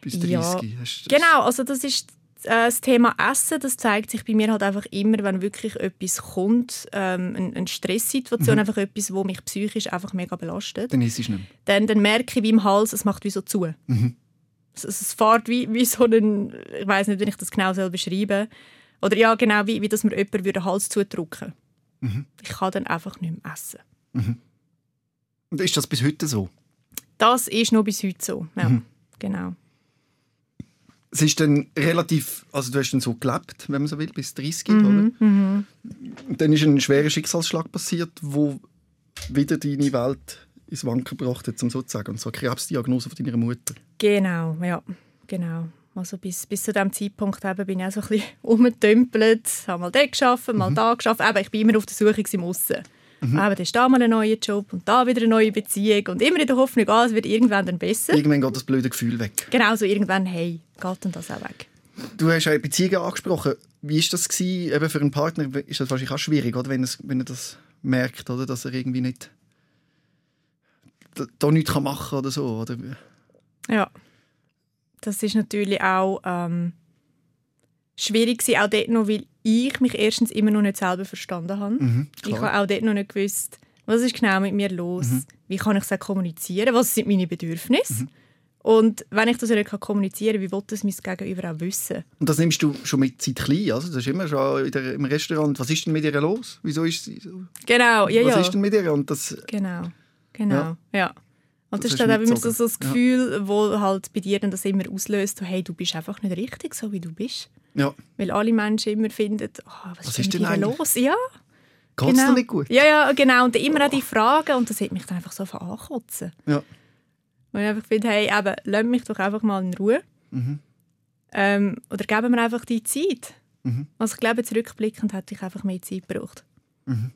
bis 30? Ja,
genau, also das ist äh, das Thema Essen, das zeigt sich bei mir halt einfach immer, wenn wirklich etwas kommt, ähm, eine Stresssituation, mhm. einfach etwas, wo mich psychisch einfach mega belastet.
Dann ist es nicht
Dann, dann merke ich wie im Hals, es macht wie so zu. Mhm. Es, es fährt wie, wie so ein, ich weiß nicht, wie ich das genau soll beschreiben Oder ja, genau, wie, wie dass mir jemand den Hals zudrücken mhm. Ich kann dann einfach nicht mehr essen.
Mhm. Ist das bis heute so?
Das ist noch bis heute so, ja, mhm. genau
es ist dann relativ, also du hast dann so gelebt, wenn man so will, bis 30, mhm, oder? Mhm. Dann ist ein schwerer Schicksalsschlag passiert, wo wieder deine Welt ins Wanken gebracht hat, um sozusagen, und so eine Krebsdiagnose von deiner Mutter.
Genau, ja, genau. Also bis, bis zu diesem Zeitpunkt eben bin ich auch so ein bisschen umgetümpelt, habe mal dort gearbeitet, mal mhm. da gearbeitet. Eben, ich bin immer auf der Suche im Aussen. Mhm. Aber dann ist da mal ein neuer Job und da wieder eine neue Beziehung und immer in der Hoffnung, ah, es wird irgendwann dann besser.
Irgendwann geht das blöde Gefühl weg.
Genau, so irgendwann, hey, geht dann das auch weg.
Du hast eine Beziehung angesprochen. Wie war das gewesen? Eben für einen Partner ist das wahrscheinlich auch schwierig, oder? Wenn, es, wenn er das merkt, oder? dass er irgendwie nicht da nichts machen kann oder so, oder?
Ja, das ist natürlich auch ähm, schwierig gewesen, auch dort noch, weil ich mich erstens immer noch nicht selber verstanden habe. Mhm, ich habe auch dort noch nicht gewusst, was ist genau mit mir los, mhm. wie kann ich es kommunizieren, was sind meine Bedürfnisse. Mhm. Und wenn ich das nicht kommunizieren kann, wie will das mein Gegenüber auch wissen?
Und das nimmst du schon mit Zeit klein, also? Das ist immer schon der, im Restaurant. Was ist denn mit ihr los? Wieso ist sie so?
Genau, ja,
Was
ja.
ist denn mit ihr? Und das,
genau, genau, ja. ja. Und das, das ist dann immer so, so das Gefühl, ja. wo halt bei dir dann das immer auslöst, hey, du bist einfach nicht richtig, so wie du bist.
Ja.
Weil alle Menschen immer finden, oh, was, was, ist denn mit los? Ja.
Geht genau. nicht gut?
Ja, ja, genau. Und immer auch die Fragen und das hat mich dann einfach so ankotzen.
Ja.
Und ich einfach finde, hey, eben, lass mich doch einfach mal in Ruhe. Mhm. Ähm, oder geben wir einfach die Zeit. Mhm. Also ich glaube, zurückblickend hätte ich einfach mehr Zeit gebraucht.
Mhm.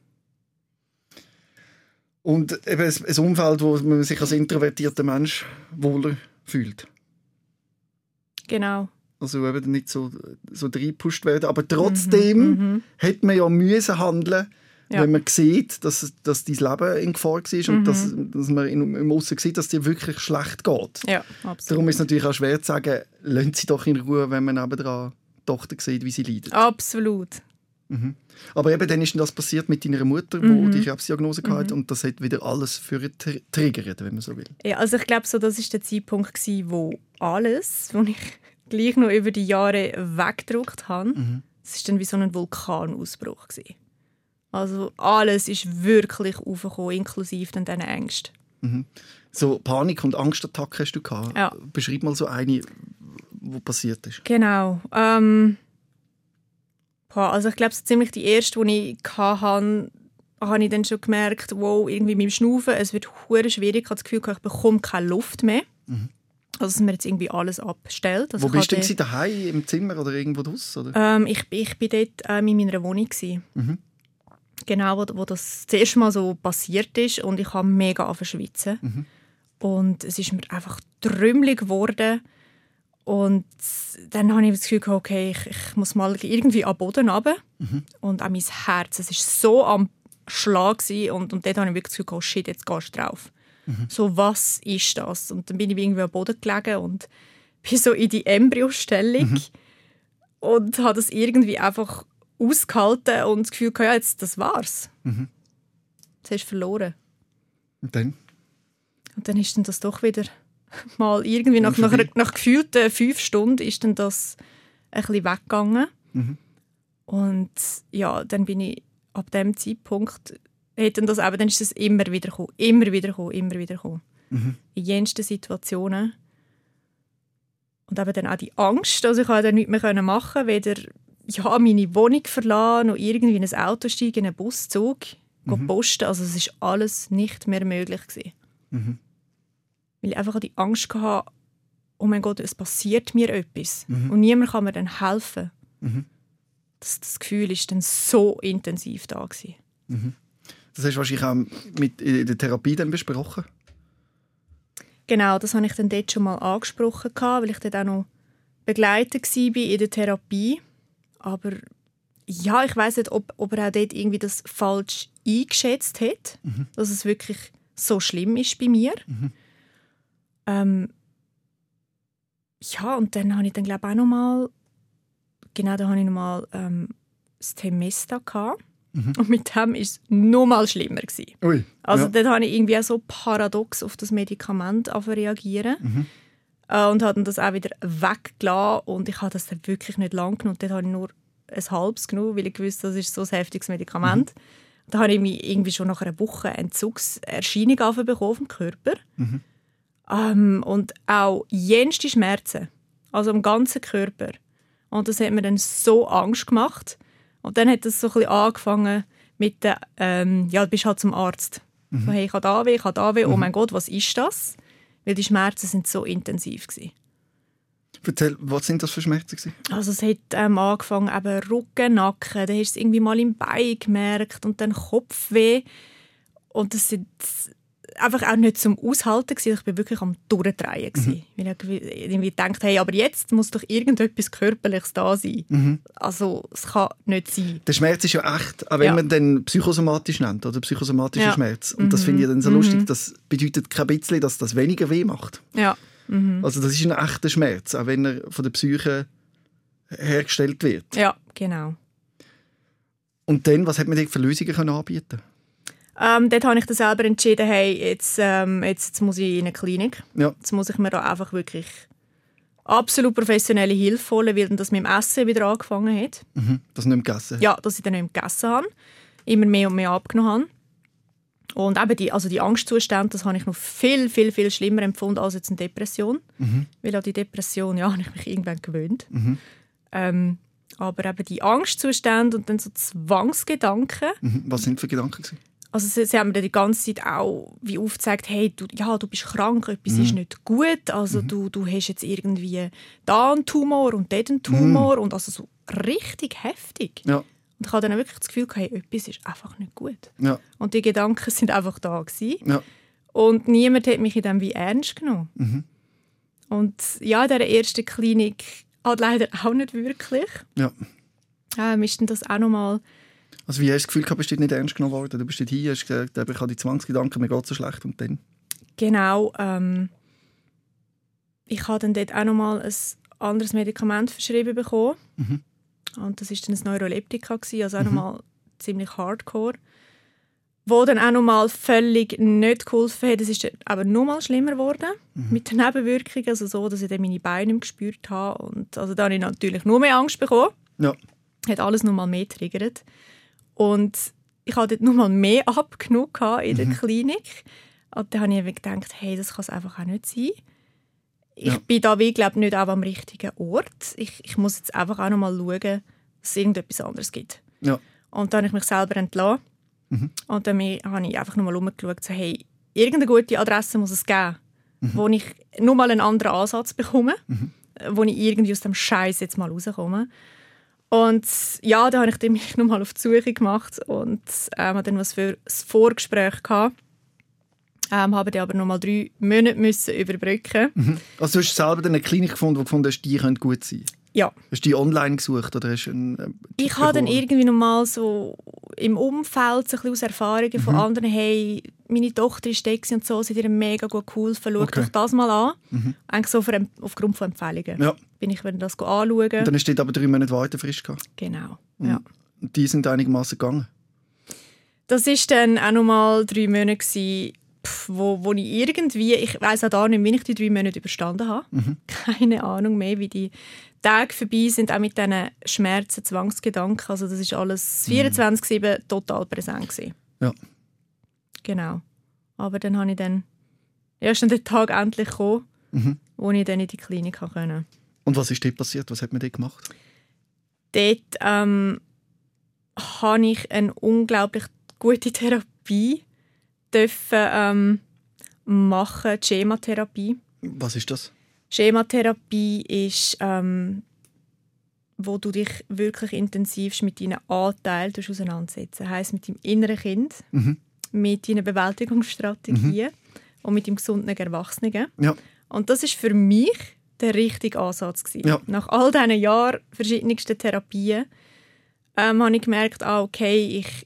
Und eben ein Umfeld, wo man sich als introvertierter Mensch wohler fühlt.
Genau.
Also eben nicht so, so reingepusht werden. Aber trotzdem mhm, mhm. hat man ja müssen handeln, ja. wenn man sieht, dass, dass dein Leben in Gefahr war mhm. und dass, dass man im Aussen sieht, dass es dir wirklich schlecht geht.
Ja, absolut.
Darum ist es natürlich auch schwer zu sagen, lassen Sie doch in Ruhe, wenn man nebenan die Tochter sieht, wie sie leidet.
Absolut.
Mhm. Aber eben dann ist das passiert mit deiner Mutter, mhm. die Krebsdiagnose mhm. hatte und das hat wieder alles für triggert, wenn man so will.
Ja, also ich glaube, so, das ist der Zeitpunkt, gewesen, wo alles, wo ich gleich noch über die Jahre weggedruckt habe, mhm. ist dann wie so ein Vulkanausbruch gewesen. Also alles ist wirklich aufgekommen, inklusive dann diesen Ängsten.
Mhm. So Panik- und Angstattacken hast du gehabt.
Ja.
Beschreib mal so eine, wo passiert ist.
Genau. Ähm, also ich glaube, so ziemlich die erste, die ich hatte, habe ich dann schon gemerkt, wow, irgendwie mit dem Schnaufen, es wird hure schwierig. Ich habe das Gefühl, ich bekomme keine Luft mehr. Mhm. Also, dass man jetzt irgendwie alles abstellt. Also
Wo bist du denn daheim im Zimmer oder irgendwo draussen?
Ähm, ich, ich bin dort ähm, in meiner Wohnung. Mhm. Genau, wo, wo das das erste Mal so passiert ist. Und ich habe mega angefangen schwitzen. Mhm. Und es ist mir einfach trümmelig geworden. Und dann habe ich das Gefühl, okay, ich, ich muss mal irgendwie am Boden runter. Mhm. Und auch mein Herz, es war so am Schlag. Gewesen. Und, und dort habe ich wirklich das Gefühl, oh shit, jetzt gehst du drauf. Mhm. So, was ist das? Und dann bin ich irgendwie am Boden gelegen und bin so in die Embryostellung mhm. und habe das irgendwie einfach ausgehalten und das Gefühl, ja, jetzt, das war's. Mhm. Jetzt hast du verloren.
Und dann?
Und dann ist dann das doch wieder mal irgendwie nach, nach, nach gefühlten fünf Stunden ist dann das ein bisschen weggegangen. Mhm. Und ja, dann bin ich ab dem Zeitpunkt hat dann das eben, dann ist es immer wieder gekommen, immer wieder gekommen, immer wieder gekommen. Mhm. In jensten Situationen. Und eben dann auch die Angst, also ich konnte dann nichts mehr machen, weder ja, meine Wohnung verlassen, noch irgendwie in ein Auto steigen, in einen Buszug, mhm. posten. Also es ist alles nicht mehr möglich gewesen. Mhm. Weil ich einfach die Angst hatte, oh mein Gott, es passiert mir etwas. Mhm. Und niemand kann mir dann helfen. Mhm. Das, das Gefühl war dann so intensiv da. Gewesen.
Mhm. Das hast du wahrscheinlich auch mit in der Therapie dann besprochen?
Genau, das habe ich dann dort schon mal angesprochen, weil ich dort auch noch begleitet war in der Therapie. Aber ja, ich weiß nicht, ob, ob er auch dort irgendwie das falsch eingeschätzt hat, mhm. dass es wirklich so schlimm ist bei mir. Mhm. Ähm, ja, und dann habe ich dann glaube auch noch mal, genau, da habe ich noch mal ähm, das Temesta gehabt. Mhm. Und mit dem war es noch mal schlimmer. Gewesen. Ui, also ja. dort habe ich irgendwie auch so paradox auf das Medikament reagieren mhm. äh, und habe das auch wieder weggelassen und ich habe das dann wirklich nicht lang genommen. Dort habe ich nur ein halbes genommen, weil ich wusste, das ist so ein heftiges Medikament. Mhm. Da habe ich mich irgendwie schon nach einer Woche Entzugserscheinung bekommen auf dem Körper. Mhm. Ähm, und auch jenste Schmerzen, also am ganzen Körper. Und das hat mir dann so Angst gemacht. Und dann hat es so ein bisschen angefangen mit der, ähm, ja, du bist halt zum Arzt. Mhm. So, hey, ich habe da weh, ich habe da weh, oh mhm. oh mein Gott, was ist das? Weil die Schmerzen sind so intensiv gewesen.
Erzähl, was sind das für Schmerzen? Gewesen?
Also es hat ähm, angefangen, eben Rücken, Nacken, dann hast du es irgendwie mal im Bein gemerkt und dann Kopfweh. Und das sind einfach auch nicht zum Aushalten gewesen. Ich war wirklich am Durchdrehen mhm. Weil ich irgendwie gedacht, hey, aber jetzt muss doch irgendetwas Körperliches da sein. Mhm. Also es kann nicht sein.
Der Schmerz ist ja echt, auch wenn ja. man den psychosomatisch nennt oder psychosomatischer ja. Schmerz. Und mhm. das finde ich dann so mhm. lustig. Das bedeutet kein bisschen, dass das weniger weh macht.
Ja.
Mhm. Also das ist ein echter Schmerz, auch wenn er von der Psyche hergestellt wird.
Ja, genau.
Und dann, was hat man dir für Lösungen anbieten können?
Ähm, dort habe ich dann selber entschieden, hey, jetzt, ähm, jetzt, jetzt muss ich in eine Klinik. Ja. Jetzt muss ich mir da einfach wirklich absolut professionelle Hilfe holen, weil dann das mit dem Essen wieder angefangen hat.
Mhm, dass nicht mehr gegessen
Ja, dass ich dann nicht mehr gegessen habe. Immer mehr und mehr abgenommen habe. Und eben die, also die Angstzustände, das habe ich noch viel, viel, viel schlimmer empfunden als jetzt eine Depression. Mhm. Weil an die Depression, ja, habe ich mich irgendwann gewöhnt. Mhm. Ähm, aber eben die Angstzustände und dann so Zwangsgedanken.
Mhm. Was sind für Gedanken? Gewesen?
Also sie, sie haben mir die ganze Zeit auch wie aufgezeigt, hey, du, ja, du bist krank, etwas mhm. ist nicht gut, also mhm. du, du hast jetzt irgendwie da einen Tumor und dort einen Tumor mhm. und also so richtig heftig. Ja. Und ich hatte dann wirklich das Gefühl, hey, etwas ist einfach nicht gut. Ja. Und die Gedanken sind einfach da gewesen. Ja. Und niemand hat mich in dem wie ernst genommen. Mhm. Und ja, in dieser ersten Klinik halt leider auch nicht wirklich. Ja. Ähm, ist dann das auch nochmal
also wie hast du das Gefühl gehabt, bist du nicht ernst genommen worden? Du bist dort hier, hast gesagt, ich habe die Zwangsgedanken, mir geht so schlecht und dann?
Genau. Ähm, ich habe dann dort auch noch mal ein anderes Medikament verschrieben bekommen. Mhm. Und das war dann ein Neuroleptika, also auch mhm. noch mal ziemlich hardcore. Wo dann auch noch mal völlig nicht geholfen hat. Es ist aber noch mal schlimmer geworden mhm. mit den Nebenwirkungen, also so, dass ich dann meine Beine gespürt habe. Und also da habe ich natürlich nur mehr Angst bekommen. Ja. Hat alles noch mal mehr triggert. Und ich hatte dort noch mal mehr abgenommen in der mhm. Klinik. Und dann habe ich gedacht, hey, das kann es einfach auch nicht sein. Ich ja. bin da, wie glaube nicht auch am richtigen Ort. Ich, ich muss jetzt einfach auch noch mal schauen, dass es irgendetwas anderes gibt. Ja. Und dann habe ich mich selber entlassen. Mhm. Und dann habe ich einfach noch mal umgeschaut, so, hey, irgendeine gute Adresse muss es geben, mhm. wo ich nur mal einen anderen Ansatz bekomme, mhm. wo ich irgendwie aus dem Scheiß jetzt mal rauskomme. Und ja, da habe ich mich nochmal auf die Suche gemacht und ähm, dann was für ein Vorgespräch gehabt. Ähm, habe dann aber noch mal drei Monate müssen überbrücken.
Also du hast selber dann eine Klinik gefunden, wo du gefunden hast, die könnte gut sein.
Ja,
Hast du die online gesucht oder hast einen, äh,
ich habe dann irgendwie noch mal so im Umfeld so ein bisschen aus Erfahrungen von anderen, hey, meine Tochter ist da und so, sie hat ihr mega gut geholfen, schau
Okay.
doch das mal an. Eigentlich so für, aufgrund von Empfehlungen.
Ja.
Bin ich wieder das anschauen.
Und dann du dort aber drei Monate Wartefrist gehabt.
Genau, ja.
Und die sind einigermaßen gegangen.
Das ist dann auch noch mal drei Monate gewesen, pff, wo, wo ich irgendwie, ich weiß auch da nicht, wie ich die drei Monate überstanden habe. Keine Ahnung mehr, wie die Tage vorbei sind, auch mit diesen Schmerzen, Zwangsgedanken. Also das ist alles 24/7 total präsent gewesen.
Ja.
Genau. Aber dann habe ich dann erst dann der Tag endlich gekommen, wo ich dann in die Klinik konnte.
Und was ist dort passiert? Was hat man dort gemacht?
dort ähm, habe ich eine unglaublich gute Therapie dürfen, ähm, machen, die Schematherapie.
Was ist das?
Schematherapie ist, ähm, wo du dich wirklich intensiv mit deinen Anteilen auseinandersetzen. Heißt mit deinem inneren Kind,
Mhm.
mit deinen Bewältigungsstrategien und mit dem gesunden Erwachsenen.
Ja.
Und das ist für mich der richtige Ansatz gewesen.
Ja.
Nach all diesen Jahren verschiedensten Therapien ähm, habe ich gemerkt, ah, okay, ich,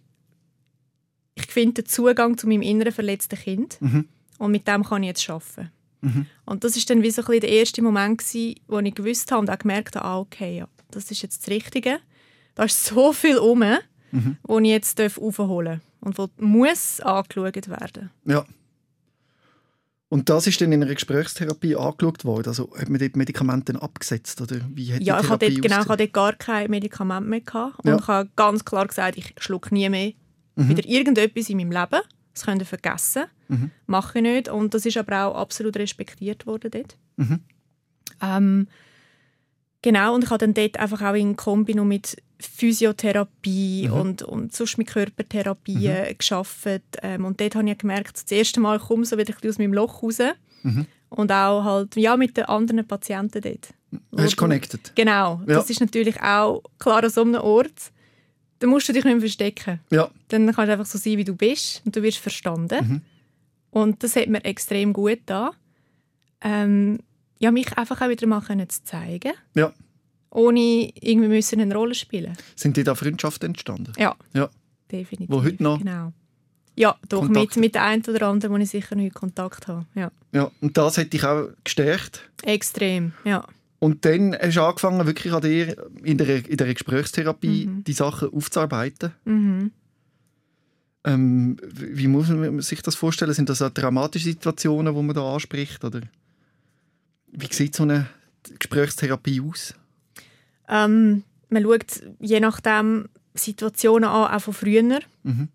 ich finde den Zugang zu meinem inneren verletzten Kind
Mhm.
und mit dem kann ich jetzt arbeiten.
Mhm.
Und das ist dann wie so ein der erste Moment gewesen, wo ich gewusst habe und auch gemerkt habe, ah, okay, ja, das ist jetzt das Richtige. Da ist so viel um,
Mhm.
wo ich jetzt darf aufholen und wo muss angeschaut werden.
Ja. Und das ist dann in einer Gesprächstherapie angeschaut worden? Also hat man dort Medikamente dann abgesetzt? Oder wie hat
Ja, ich hatte dort, genau, ich hatte dort gar kein Medikament mehr. Gehabt. Und
Ja.
ich habe ganz klar gesagt, ich schlucke nie mehr
Mhm.
wieder irgendetwas in meinem Leben. Das könnt ihr vergessen.
Mhm.
Mache ich nicht. Und das ist aber auch absolut respektiert worden dort.
Mhm.
Ähm, genau, und ich habe dann dort einfach auch in Kombi noch mit Physiotherapie
Mhm.
und, und sonst mit Körpertherapie geschafft. Ähm, und dort habe ich gemerkt, das erste Mal komme ich so wieder aus meinem Loch raus.
Mhm.
Und auch halt, ja, mit den anderen Patienten dort.
Du
du-
connected?
Genau,
Ja.
das ist natürlich auch klar an so einem Ort. Da musst du dich nicht mehr verstecken.
Ja.
Dann kannst du einfach so sein, wie du bist und du wirst verstanden.
Mhm.
Und das hat mir extrem gut da. Ähm, ja, mich einfach auch wieder mal können zu zeigen,
Ja.
ohne irgendwie müssen eine Rolle spielen.
Sind dir da Freundschaften entstanden?
Ja,
Ja.
definitiv.
Wo heute noch?
Genau. Ja, doch mit, mit der einen oder anderen, wo ich sicher noch Kontakt habe. Ja,
Ja. Und das hat dich auch gestärkt?
extrem. Ja.
Und dann hast du angefangen, wirklich an dir in der, in der Gesprächstherapie
Mhm.
die Sachen aufzuarbeiten.
Mhm.
Ähm, wie muss man sich das vorstellen? Sind das auch dramatische Situationen, die man da anspricht? Oder wie sieht so eine Gesprächstherapie aus?
Ähm, man schaut je nachdem Situationen an, auch von früher.
Mhm.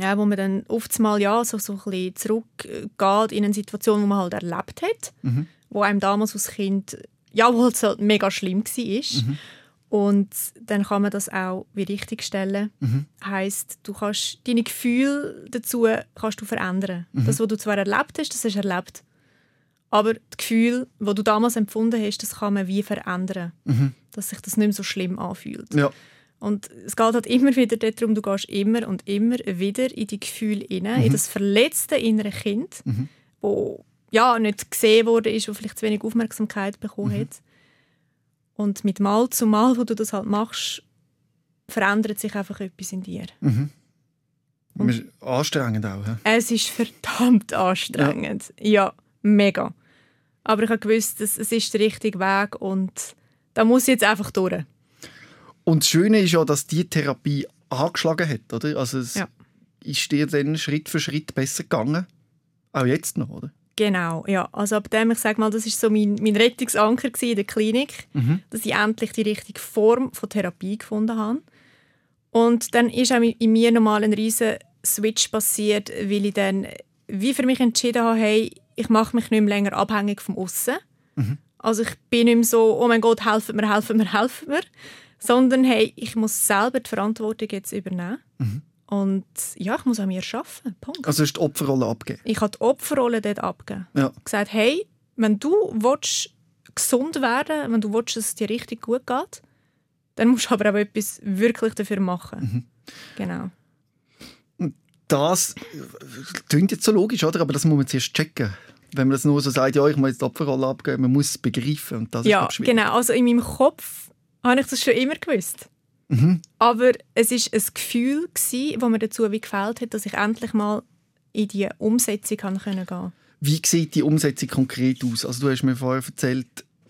Ja, wo man dann oft mal ja, so, so ein bisschen zurückgeht in eine Situation, die man halt erlebt hat,
Mhm.
Wo einem damals als Kind ja, es halt mega schlimm war.
Mhm.
Und dann kann man das auch wie richtig stellen.
Mhm.
Heißt, du kannst deine Gefühle dazu kannst du verändern.
Mhm.
Das, was du zwar erlebt hast, das du erlebt. Aber das Gefühl, das du damals empfunden hast, das kann man wie verändern.
Mhm.
Dass sich das nicht mehr so schlimm anfühlt.
Ja.
Und es geht halt immer wieder darum, du gehst immer und immer wieder in die Gefühle hinein,
Mhm.
in das verletzte innere Kind, wo ja nicht gesehen wurde, ist, wo vielleicht zu wenig Aufmerksamkeit bekommen
Mhm.
hat. Und mit Mal zu Mal, wo du das halt machst, verändert sich einfach etwas in dir.
Und ist anstrengend auch. hä?
Es ist verdammt anstrengend. Ja, mega. Aber ich habe gewusst, es, es ist der richtige Weg und da muss ich jetzt einfach durch.
Und das Schöne ist ja, dass die Therapie angeschlagen hat. Oder? Also es
Ja.
ist dir dann Schritt für Schritt besser gegangen. Auch jetzt noch, oder?
Genau, ja. Also ab dem, ich sage mal, das ist so mein, mein Rettungsanker in der Klinik, dass ich endlich die richtige Form von Therapie gefunden habe. Und dann ist auch in mir nochmal ein riesen Switch passiert, weil ich dann wie für mich entschieden habe, hey, ich mache mich nicht mehr länger abhängig vom Aussen. Also ich bin nicht mehr so, oh mein Gott, helfen mir, helfen mir, helfen mir, sondern hey, ich muss selber die Verantwortung jetzt übernehmen. Und ja, ich muss an mir arbeiten. Punkt.
Also hast du die Opferrolle abgegeben.
Ich habe die Opferrolle dort abgegeben.
Ja.
Gesagt, hey, wenn du willst, gesund werden wenn du willst, dass es dir richtig gut geht, dann musst du aber auch etwas wirklich dafür machen. Genau.
das klingt jetzt so logisch, oder? aber das muss man zuerst checken. Wenn man das nur so sagt, ja, ich muss jetzt die Opferrolle abgeben, man muss es begreifen. Und das
ja,
ist schwierig.
genau. Also in meinem Kopf habe ich das schon immer gewusst.
Mhm.
Aber es ist ein Gefühl, das mir dazu wie gefällt hat, dass ich endlich mal in die Umsetzung gehen
Wie sieht die Umsetzung konkret aus? Also du hast mir vorher erzählt,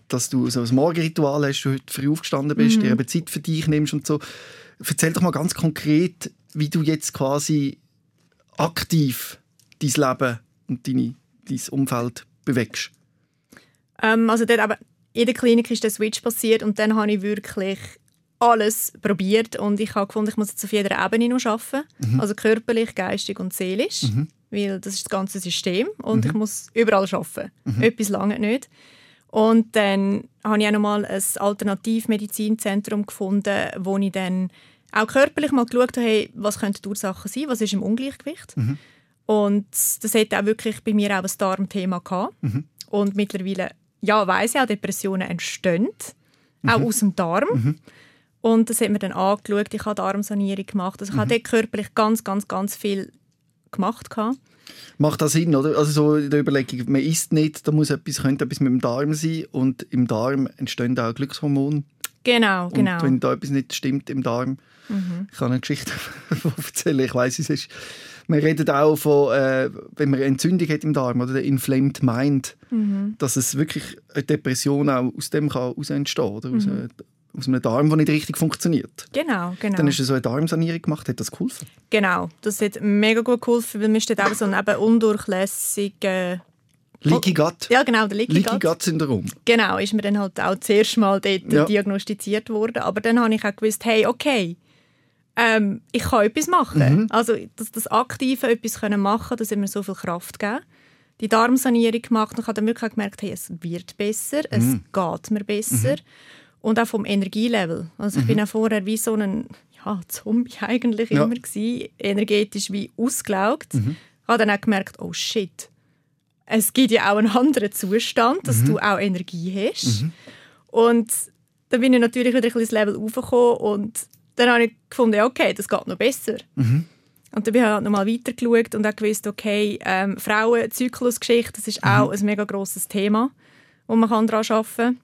dass du so ein Morgenritual hast, du heute früh aufgestanden bist,
Mhm.
dir eben Zeit für dich nimmst und so. Erzähl doch mal ganz konkret, wie du jetzt quasi aktiv dein Leben und deine, dein Umfeld bewegst.
Ähm, also dort eben, in der Klinik ist der Switch passiert und dann habe ich wirklich alles probiert und ich habe gefunden, ich muss jetzt auf jeder Ebene noch arbeiten. Also körperlich, geistig und seelisch, weil das ist das ganze System und ich muss überall arbeiten. Etwas lange nicht. Und dann habe ich auch noch mal ein Alternativmedizinzentrum gefunden, wo ich dann auch körperlich mal geschaut habe, hey, was könnten die Ursachen sein, was ist im Ungleichgewicht. Und das hat auch wirklich bei mir auch ein Darmthema gehabt. Und mittlerweile, ja, weiss ich auch, Depressionen entstehen, auch aus dem Darm. Und das hat mir dann angeschaut, ich habe Darmsanierung gemacht. Also ich habe dort körperlich ganz, ganz, ganz viel gemacht. gehabt.
Macht das Sinn, oder? Also so in der Überlegung, man isst nicht, da muss etwas, könnte etwas mit dem Darm sein und im Darm entstehen auch Glückshormone.
Genau, genau.
Und wenn da etwas nicht stimmt im Darm, ich kann eine Geschichte erzählen, ich weiß es ist. Man redet auch von, äh, wenn man Entzündung hat im Darm oder der inflamed mind, dass es wirklich eine Depression auch aus dem kann heraus entstehen oder? Aus, äh, aus einem Darm, der nicht richtig funktioniert.
Genau, genau.
Dann hast du so eine Darmsanierung gemacht, hat das geholfen?
Genau, das hat mega gut geholfen, weil mir steht auch so ein eben undurchlässiger...
Leaky Gut.
Ja, genau, der Leaky,
Leaky
Gut.
Syndrom.
Genau, ist mir dann halt auch zuerst mal dort
Ja.
diagnostiziert worden. Aber dann habe ich auch gewusst, hey, okay, ähm, ich kann etwas machen. Also das, das aktive etwas können machen, das hat mir so viel Kraft gegeben. Die Darmsanierung gemacht und habe dann wirklich gemerkt, hey, es wird besser, es geht mir besser. Und auch vom Energielevel. Also ich bin auch vorher wie so ein ja, Zombie eigentlich
Ja.
immer gewesen, energetisch wie ausgelaugt. Ich habe dann auch gemerkt, oh shit, es gibt ja auch einen anderen Zustand, dass du auch Energie hast. Und dann bin ich natürlich wieder ein bisschen ins Level aufgekommen und dann habe ich gefunden, ja, okay, das geht noch besser. Und dann bin ich halt nochmal weitergeschaut und auch gewusst, okay, ähm, Frauenzyklusgeschichte, das ist auch ein mega grosses Thema, wo man kann daran arbeiten kann.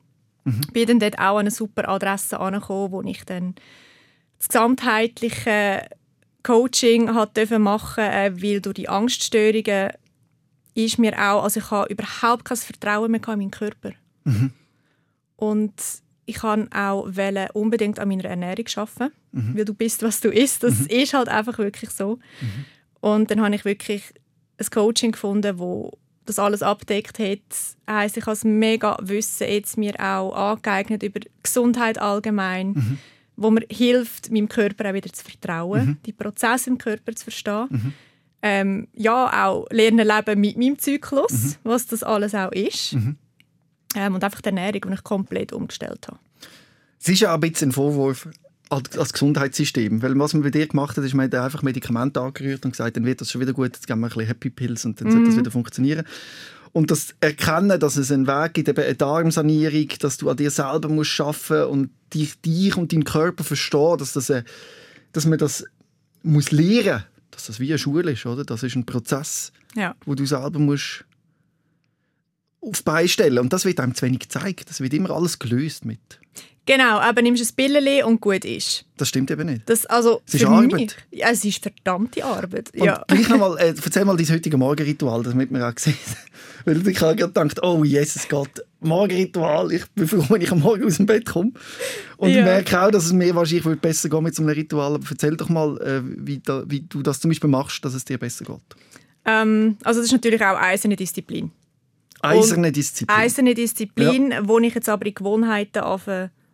Bin dann dort auch an eine super Adresse angekommen, wo ich dann das gesamtheitliche Coaching hat dürfen machen, äh, weil durch die Angststörungen ist mir auch, also ich habe überhaupt kein Vertrauen mehr in meinen Körper. Und ich kann auch wollen, unbedingt an meiner Ernährung arbeiten, weil du bist, was du isst. Das ist halt einfach wirklich so. Und dann habe ich wirklich ein Coaching gefunden, wo das alles abdeckt hat. Heisst, ich habe das mega Wissen jetzt mir auch angeeignet über Gesundheit allgemein, wo mir hilft, meinem Körper auch wieder zu vertrauen, die Prozesse im Körper zu verstehen. Ähm, ja, auch lernen leben mit meinem Zyklus, was das alles auch ist. Ähm, und einfach die Ernährung, die ich komplett umgestellt habe.
Es ist ja auch ein bisschen ein Vorwurf als Gesundheitssystem. Weil was man bei dir gemacht hat, ist, man hat einfach Medikamente angerührt und gesagt, dann wird das schon wieder gut, jetzt geben wir ein bisschen Happy Pills und dann sollte das wieder funktionieren. Und das Erkennen, dass es einen Weg gibt, eben eine Darmsanierung, dass du an dir selber musst arbeiten und dich, dich und deinen Körper verstehen, dass, das, äh, dass man das muss lernen dass das wie eine Schule ist, oder? Das ist ein Prozess,
Ja.
wo du selber musst auf die Beine stellen. Und das wird einem zu wenig gezeigt. Das wird immer alles gelöst mit.
Genau, aber nimmst ein Pilleli und gut ist.
Das stimmt eben nicht.
Das, also,
Es ist Arbeit.
Mich, ja, es ist verdammte Arbeit.
Und
Ja.
gleich noch mal, äh, erzähl mal dein heutiges Morgenritual, damit wir auch sehen. Weil ich habe gerade gedacht, oh Jesus Gott, Morgenritual, ich bin froh, wenn ich am Morgen aus dem Bett komme. Und
Ja.
ich merke auch, dass es mir wahrscheinlich würde besser gehen mit so einem Ritual. Aber erzähl doch mal, äh, wie, da, wie du das zum Beispiel machst, dass es dir besser geht.
Ähm, also das ist natürlich auch eiserne Disziplin.
Eiserne Disziplin.
Eiserne Disziplin, wo ich jetzt aber in Gewohnheiten auf,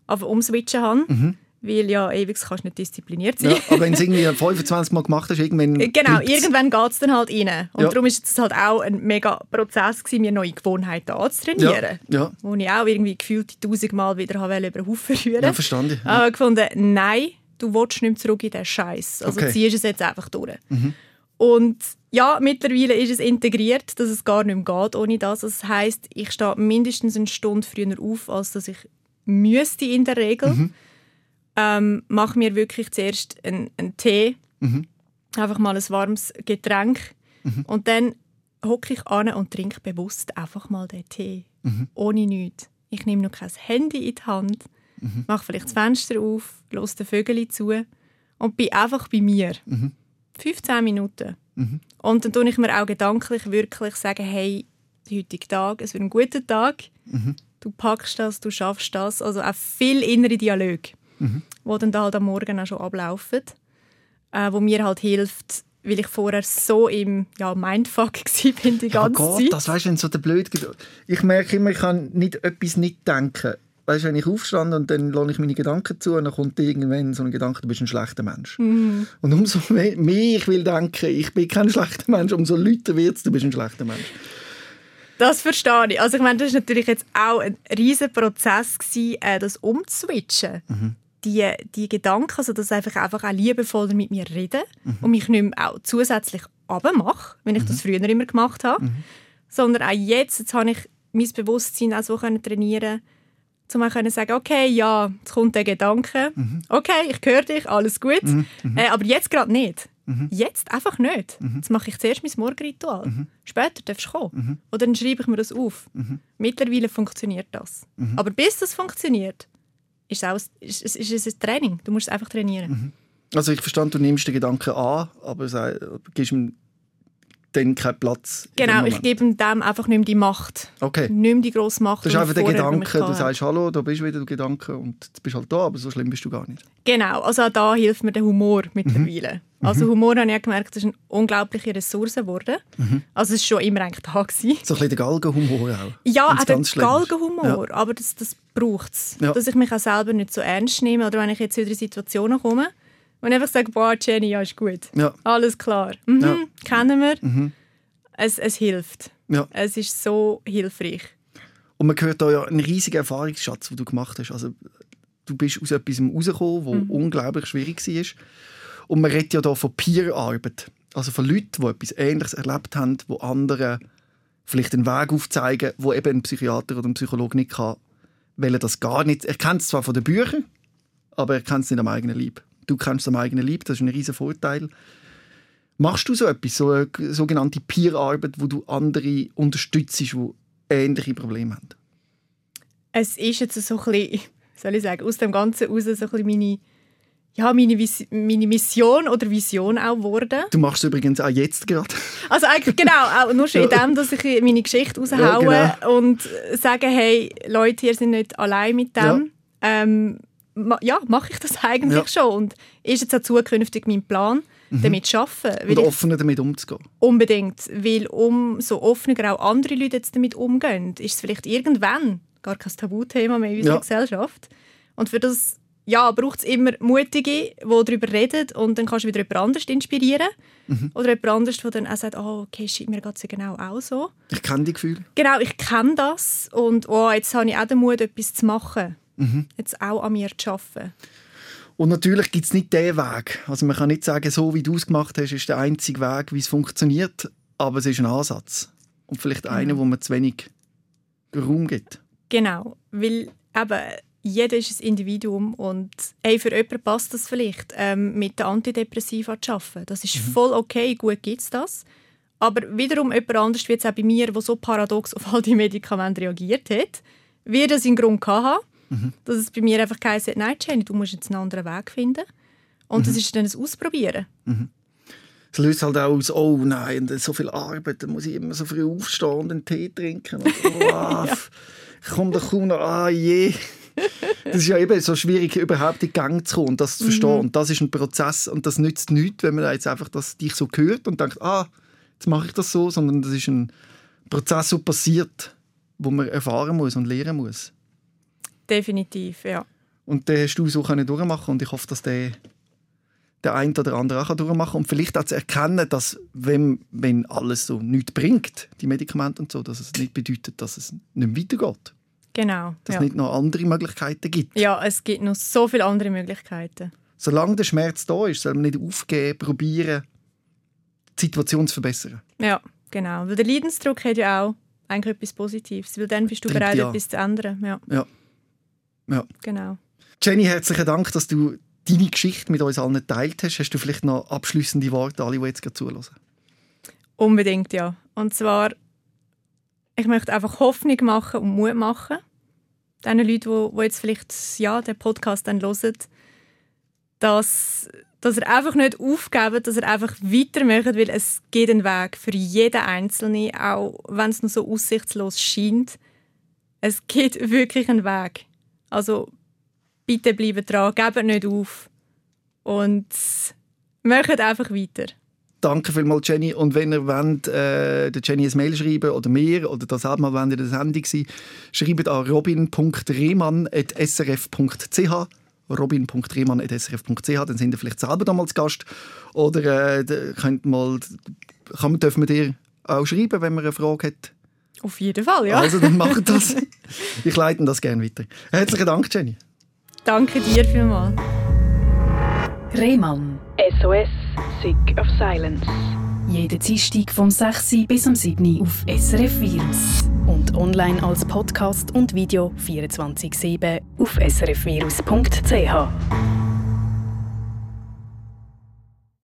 auf umswitchen habe. Weil ja, ewig kannst du nicht diszipliniert sein.
Mhm. ja, aber wenn du es irgendwie 25 Mal gemacht hast, irgendwann...
Genau,
bleibt's.
irgendwann geht es dann halt rein. Und
Ja.
darum ist es halt auch ein mega Prozess, gewesen, mir neue Gewohnheiten anzutrainieren.
Ja, ja.
Wo ich auch irgendwie gefühlt tausendmal wieder habe über den Haufen rühren
Ja, verstanden. Ja.
Aber gefunden, nein, du willst nicht mehr zurück in den Scheiß. Also
Okay. Mhm.
ziehst es jetzt einfach durch. Und ja, mittlerweile ist es integriert, dass es gar nicht mehr geht ohne das. Das heisst, ich stehe mindestens eine Stunde früher auf, als dass ich müsste in der Regel.
Mhm.
Ähm, mache mir wirklich zuerst einen, einen Tee. einfach mal ein warmes Getränk und dann hocke ich an und trinke bewusst einfach mal den Tee. Ohne nichts. Ich nehme noch kein Handy in die Hand, mache vielleicht das Fenster auf, lasse den Vögel zu und bin einfach bei mir. 15 Minuten. Und dann tue ich mir auch gedanklich wirklich sagen, hey, der heutige Tag, es wird ein guter Tag. Du packst das, du schaffst das. Also auch viel innere Dialog, mhm. wo dann da halt am Morgen auch schon ablaufen, äh, wo mir halt hilft, weil ich vorher so im ja, Mindfuck bin die ganze
ja, Gott,
Zeit.
Das weißt du, so der blöd Ich merke immer, ich kann nicht etwas nicht denken. Weißt wenn ich aufstand und dann lasse ich meine Gedanken zu und dann kommt irgendwann so ein Gedanke, du bist ein schlechter Mensch.
Mhm.
Und umso mehr, mehr ich will denken, ich bin kein schlechter Mensch, umso lauter wird es, du bist ein schlechter Mensch.
Das verstehe ich. Also ich meine, das war natürlich jetzt auch ein riesen Prozess, gewesen, äh, das umzuswitchen.
Mhm.
Die, die Gedanken, also dass einfach, einfach auch liebevoller mit mir reden mhm. und mich nicht mehr auch zusätzlich abmache, wenn ich
Mhm.
das früher immer gemacht habe. Sondern auch jetzt, jetzt habe ich mein Bewusstsein auch so können trainieren um auch können sagen, okay, ja, jetzt kommt der Gedanke,
Mhm.
okay, ich höre dich, alles gut, Äh, aber jetzt gerade nicht. Jetzt einfach nicht. Jetzt mache ich zuerst mein Morgenritual. Später darfst du kommen. Oder dann schreibe ich mir das auf. Mittlerweile funktioniert das. Aber bis das funktioniert, ist es, auch, ist, ist, ist es ein Training. Du musst es einfach trainieren.
Also ich verstand, du nimmst den Gedanken an, aber gibst ihm dann keinen Platz.
Genau, ich gebe dem einfach nicht mehr die Macht.
Okay.
Nicht mehr die grosse Macht.
Das ist einfach der Gedanke, du sagst «Hallo, da bist du wieder, du Gedanke» und jetzt bist du halt da, aber so schlimm bist du gar nicht.
Genau, also auch da hilft mir der Humor mittlerweile. Also Humor habe ich auch gemerkt, ist eine unglaubliche Ressource geworden. Also es war schon immer eigentlich da. Gewesen.
So ein bisschen der Galgenhumor auch.
Ja, auch der. Galgenhumor, aber das, das braucht es.
Ja.
Dass ich mich auch selber nicht so ernst nehme oder wenn ich jetzt in Situationen komme und einfach sage, boah, Jenny, ja, ist gut.
Ja.
Alles klar. Mhm,
Ja.
Kennen wir. Es, es hilft.
Ja.
Es ist so hilfreich.
Und man hört da ja einen riesigen Erfahrungsschatz, den du gemacht hast. Also, du bist aus etwas rausgekommen, was unglaublich schwierig war. Und man redet ja da von Peer-Arbeit. Also von Leuten, die etwas Ähnliches erlebt haben, wo anderen vielleicht einen Weg aufzeigen, wo eben ein Psychiater oder ein Psychologe nicht kann, weil er das gar nicht... Er kennt es zwar von den Büchern, aber er kennt es nicht am eigenen Leib. Du kennst am eigenen Leib, das ist ein riesen Vorteil. Machst du so etwas, so eine sogenannte Peer-Arbeit, wo du andere unterstützt, die ähnliche Probleme haben?
Es ist jetzt so ein bisschen, soll ich sagen, aus dem Ganzen raus so ein bisschen meine, ja, meine, Vis meine Mission oder Vision auch geworden.
Du machst es übrigens auch jetzt gerade.
Also eigentlich genau, auch nur schon in dem, dass ich meine Geschichte raushaue
Ja, genau.
und sage, hey, Leute, ihr seid nicht allein mit dem. Ähm, ma ja, mache ich das eigentlich
Ja.
schon und ist jetzt auch zukünftig mein Plan, damit zu arbeiten.
Und offener damit umzugehen.
unbedingt, weil umso offener auch andere Leute jetzt damit umgehen, ist es vielleicht irgendwann gar kein Tabuthema mehr in unserer
Ja.
Gesellschaft. Und für das ja, braucht es immer Mutige, die darüber reden und dann kannst du wieder jemand anderes inspirieren.
Mhm.
Oder jemand anderes, der dann auch sagt, oh, okay, shit, mir geht es ja genau auch so.
Ich kenne die Gefühle.
Genau, ich kenne das und oh, jetzt habe ich auch den Mut, etwas zu machen.
Mhm.
Jetzt auch an mir zu arbeiten.
Und natürlich gibt es nicht den Weg. Also man kann nicht sagen, so wie du es gemacht hast, ist der einzige Weg, wie es funktioniert. Aber es ist ein Ansatz. Und vielleicht einer, wo man zu wenig Raum gibt.
Genau, weil eben jeder ist ein Individuum und hey, für jemanden passt das vielleicht, ähm, mit den Antidepressiva zu arbeiten. Das ist voll okay, gut gibt es das. Aber wiederum jemand anders, wie jetzt auch bei mir, der so paradox auf all die Medikamente reagiert hat, wird das einen Grund gehabt dass es bei mir einfach geheißen nein, Jenny, du musst jetzt einen anderen Weg finden. Und das ist dann ein Ausprobieren.
Es löst halt auch aus, oh nein, so viel Arbeit, dann muss ich immer so früh aufstehen und einen Tee trinken. Und, oh, Ich komme doch kaum noch, ah je. Das ist ja eben so schwierig, überhaupt in Gang zu kommen und das zu verstehen. Und das ist ein Prozess und das nützt nichts, wenn man jetzt einfach das dich so hört und denkt, ah, jetzt mache ich das so, sondern das ist ein Prozess, der passiert, wo man erfahren muss und lernen muss.
Definitiv, ja.
Und den hast du so können durchmachen und ich hoffe, dass der, der eine oder andere auch durchmachen kann. Und vielleicht auch zu erkennen, dass wenn, wenn alles so nichts bringt, die Medikamente und so, dass es nicht bedeutet, dass es nicht weitergeht.
Genau.
Dass
ja.
es nicht noch andere Möglichkeiten gibt.
ja, es gibt noch so viele andere Möglichkeiten.
Solange der Schmerz da ist, soll man nicht aufgeben, probieren, die Situation zu verbessern.
Ja, genau. Weil der Leidensdruck hat ja auch eigentlich etwas Positives, weil dann bist du
Treibt
bereit,
ja.
etwas zu ändern. Ja,
Ja. Ja.
genau.
Jenny, herzlichen Dank, dass du deine Geschichte mit uns allen geteilt hast. Hast du vielleicht noch abschließende Worte, alle, die jetzt gerade zuhören?
Unbedingt, ja. Und zwar, ich möchte einfach Hoffnung machen und Mut machen. Den Leuten, die, die jetzt vielleicht ja, den Podcast dann hören, dass, dass er einfach nicht aufgeben, dass er einfach weitermacht, weil es geht einen Weg für jeden Einzelnen, auch wenn es noch so aussichtslos scheint. Es geht wirklich einen Weg. Also bitte bleibt dran, gebt nicht auf und macht einfach weiter.
Danke vielmals, Jenny. Und wenn ihr wollt, äh, der Jenny ein Mail schreiben oder mir oder das auch mal, wenn ihr der Sendung seid, schreibt an robin.rehmann.srf.ch robin.rehmann.srf.ch, dann sind ihr vielleicht selber damals Gast. Oder äh, könnt mal, kann dürfen wir dir auch schreiben, wenn man eine Frage hat?
Auf jeden Fall, ja.
Also dann macht das. ich leite das gerne weiter. Herzlichen Dank, Jenny.
Danke dir vielmals.
Rehmann.
SOS, Sick of Silence.
Jeden Dienstag vom 6. bis am 7. auf SRF Virus. Und online als Podcast und Video 24-7 auf srfvirus.ch.